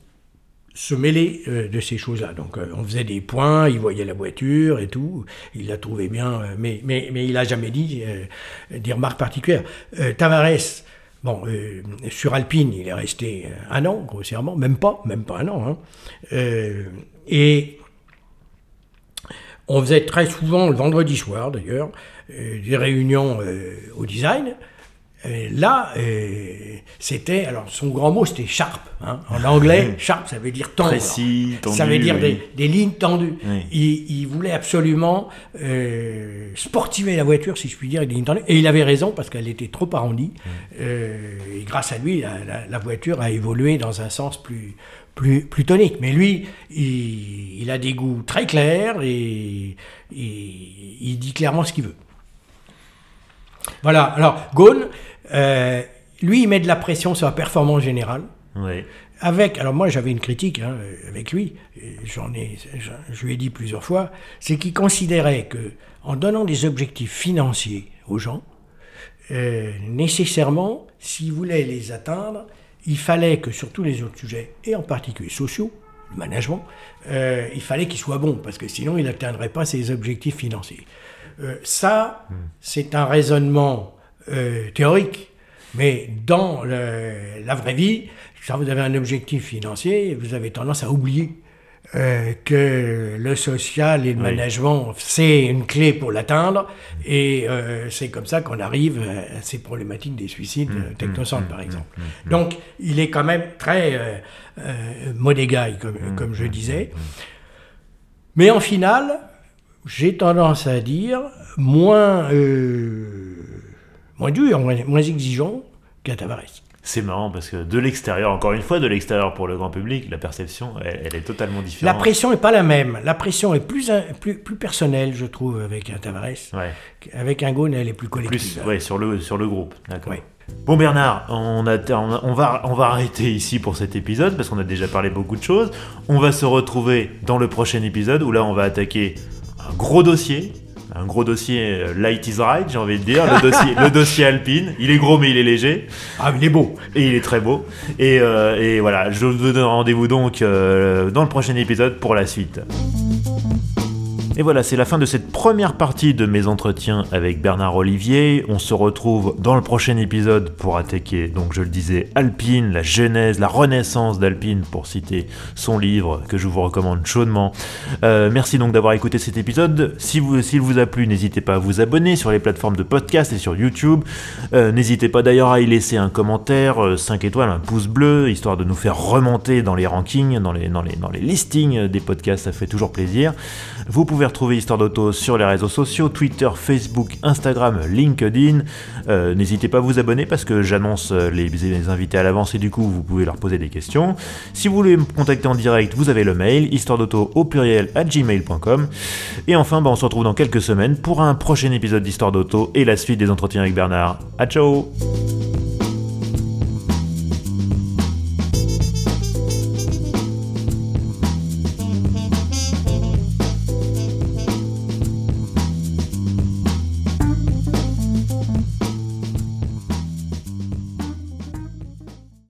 Speaker 2: se mêler euh, de ces choses-là. Donc on faisait des points, il voyait la voiture et tout, il la trouvait bien, mais, mais, mais il n'a jamais dit des remarques particulières. Tavares, bon, sur Alpine, il est resté un an, grossièrement, même pas, même pas un an. hein. Et on faisait très souvent, le vendredi soir d'ailleurs, euh, des réunions euh, au design. Là, euh, c'était, alors son grand mot c'était sharp. hein. En anglais, sharp ça veut dire tendre.
Speaker 1: Précis, tendu.
Speaker 2: ça veut dire
Speaker 1: oui.
Speaker 2: des, des lignes tendues.
Speaker 1: Oui.
Speaker 2: Il, il voulait absolument euh, sportiver la voiture, si je puis dire, des lignes tendues. Et il avait raison parce qu'elle était trop arrondie. Euh, et grâce à lui, la, la- la voiture a évolué dans un sens plus, plus, plus tonique. Mais lui, il, il a des goûts très clairs et, et il dit clairement ce qu'il veut. Voilà, alors Ghosn, euh, lui, il met de la pression sur la performance générale.
Speaker 1: Oui.
Speaker 2: avec, alors moi j'avais une critique hein, avec lui, j'en ai, je lui ai dit plusieurs fois, c'est qu'il considérait que en donnant des objectifs financiers aux gens, euh, nécessairement, s'il voulait les atteindre, il fallait que sur tous les autres sujets, et en particulier sociaux, le management, euh, il fallait qu'il soit bon, parce que sinon il n'atteindrait pas ses objectifs financiers. Euh, ça, hmm. c'est un raisonnement théorique, mais dans la vraie vie, quand vous avez un objectif financier, vous avez tendance à oublier euh, que le social et le management, c'est une clé pour l'atteindre. Et euh, c'est comme ça qu'on arrive à ces problématiques des suicides mmh, technocentres, mmh, par mmh, exemple. Donc, il est quand même très euh, modégaille, comme, comme je disais. Mais en finale, j'ai tendance à dire moins, moins dur, moins, moins exigeant qu'à Tavares.
Speaker 1: C'est marrant parce que de l'extérieur, encore une fois, de l'extérieur pour le grand public, la perception, elle, est totalement différente.
Speaker 2: La pression n'est pas la même. La pression est plus, plus, plus personnelle, je trouve, avec un Tavares. Avec un Gaune, elle est plus collective.
Speaker 1: Plus, ouais, sur le, sur le groupe. D'accord. Bon Bernard, on, a, on, va, on va arrêter ici pour cet épisode parce qu'on a déjà parlé beaucoup de choses. On va se retrouver dans le prochain épisode où là on va attaquer un gros dossier un gros dossier euh, light is right, j'ai envie de dire, le dossier, le dossier Alpine. Il est gros mais il est léger.
Speaker 2: Ah, il est beau.
Speaker 1: Et il est très beau. Et, euh, et voilà, je vous donne rendez-vous donc euh, dans le prochain épisode pour la suite. Et voilà, c'est la fin de cette première partie de mes entretiens avec Bernard Olivier. On se retrouve dans le prochain épisode pour attaquer, donc je le disais, Alpine, la genèse, la renaissance d'Alpine, pour citer son livre que je vous recommande chaudement. Euh, merci donc d'avoir écouté cet épisode. Si s'il vous a plu, n'hésitez pas à vous abonner sur les plateformes de podcast et sur YouTube. Euh, n'hésitez pas d'ailleurs à y laisser un commentaire, 5 euh, étoiles, un pouce bleu, histoire de nous faire remonter dans les rankings, dans les, dans les, dans les listings des podcasts, ça fait toujours plaisir. Vous pouvez retrouver Histoire d'Auto sur les réseaux sociaux, Twitter, Facebook, Instagram, LinkedIn. Euh, n'hésitez pas à vous abonner parce que j'annonce euh, les, invités à l'avance et du coup vous pouvez leur poser des questions. Si vous voulez me contacter en direct, vous avez le mail histoire d'auto au pluriel à gmail.com. Et enfin, bah, on se retrouve dans quelques semaines pour un prochain épisode d'Histoire d'auto et la suite des entretiens avec Bernard. A ciao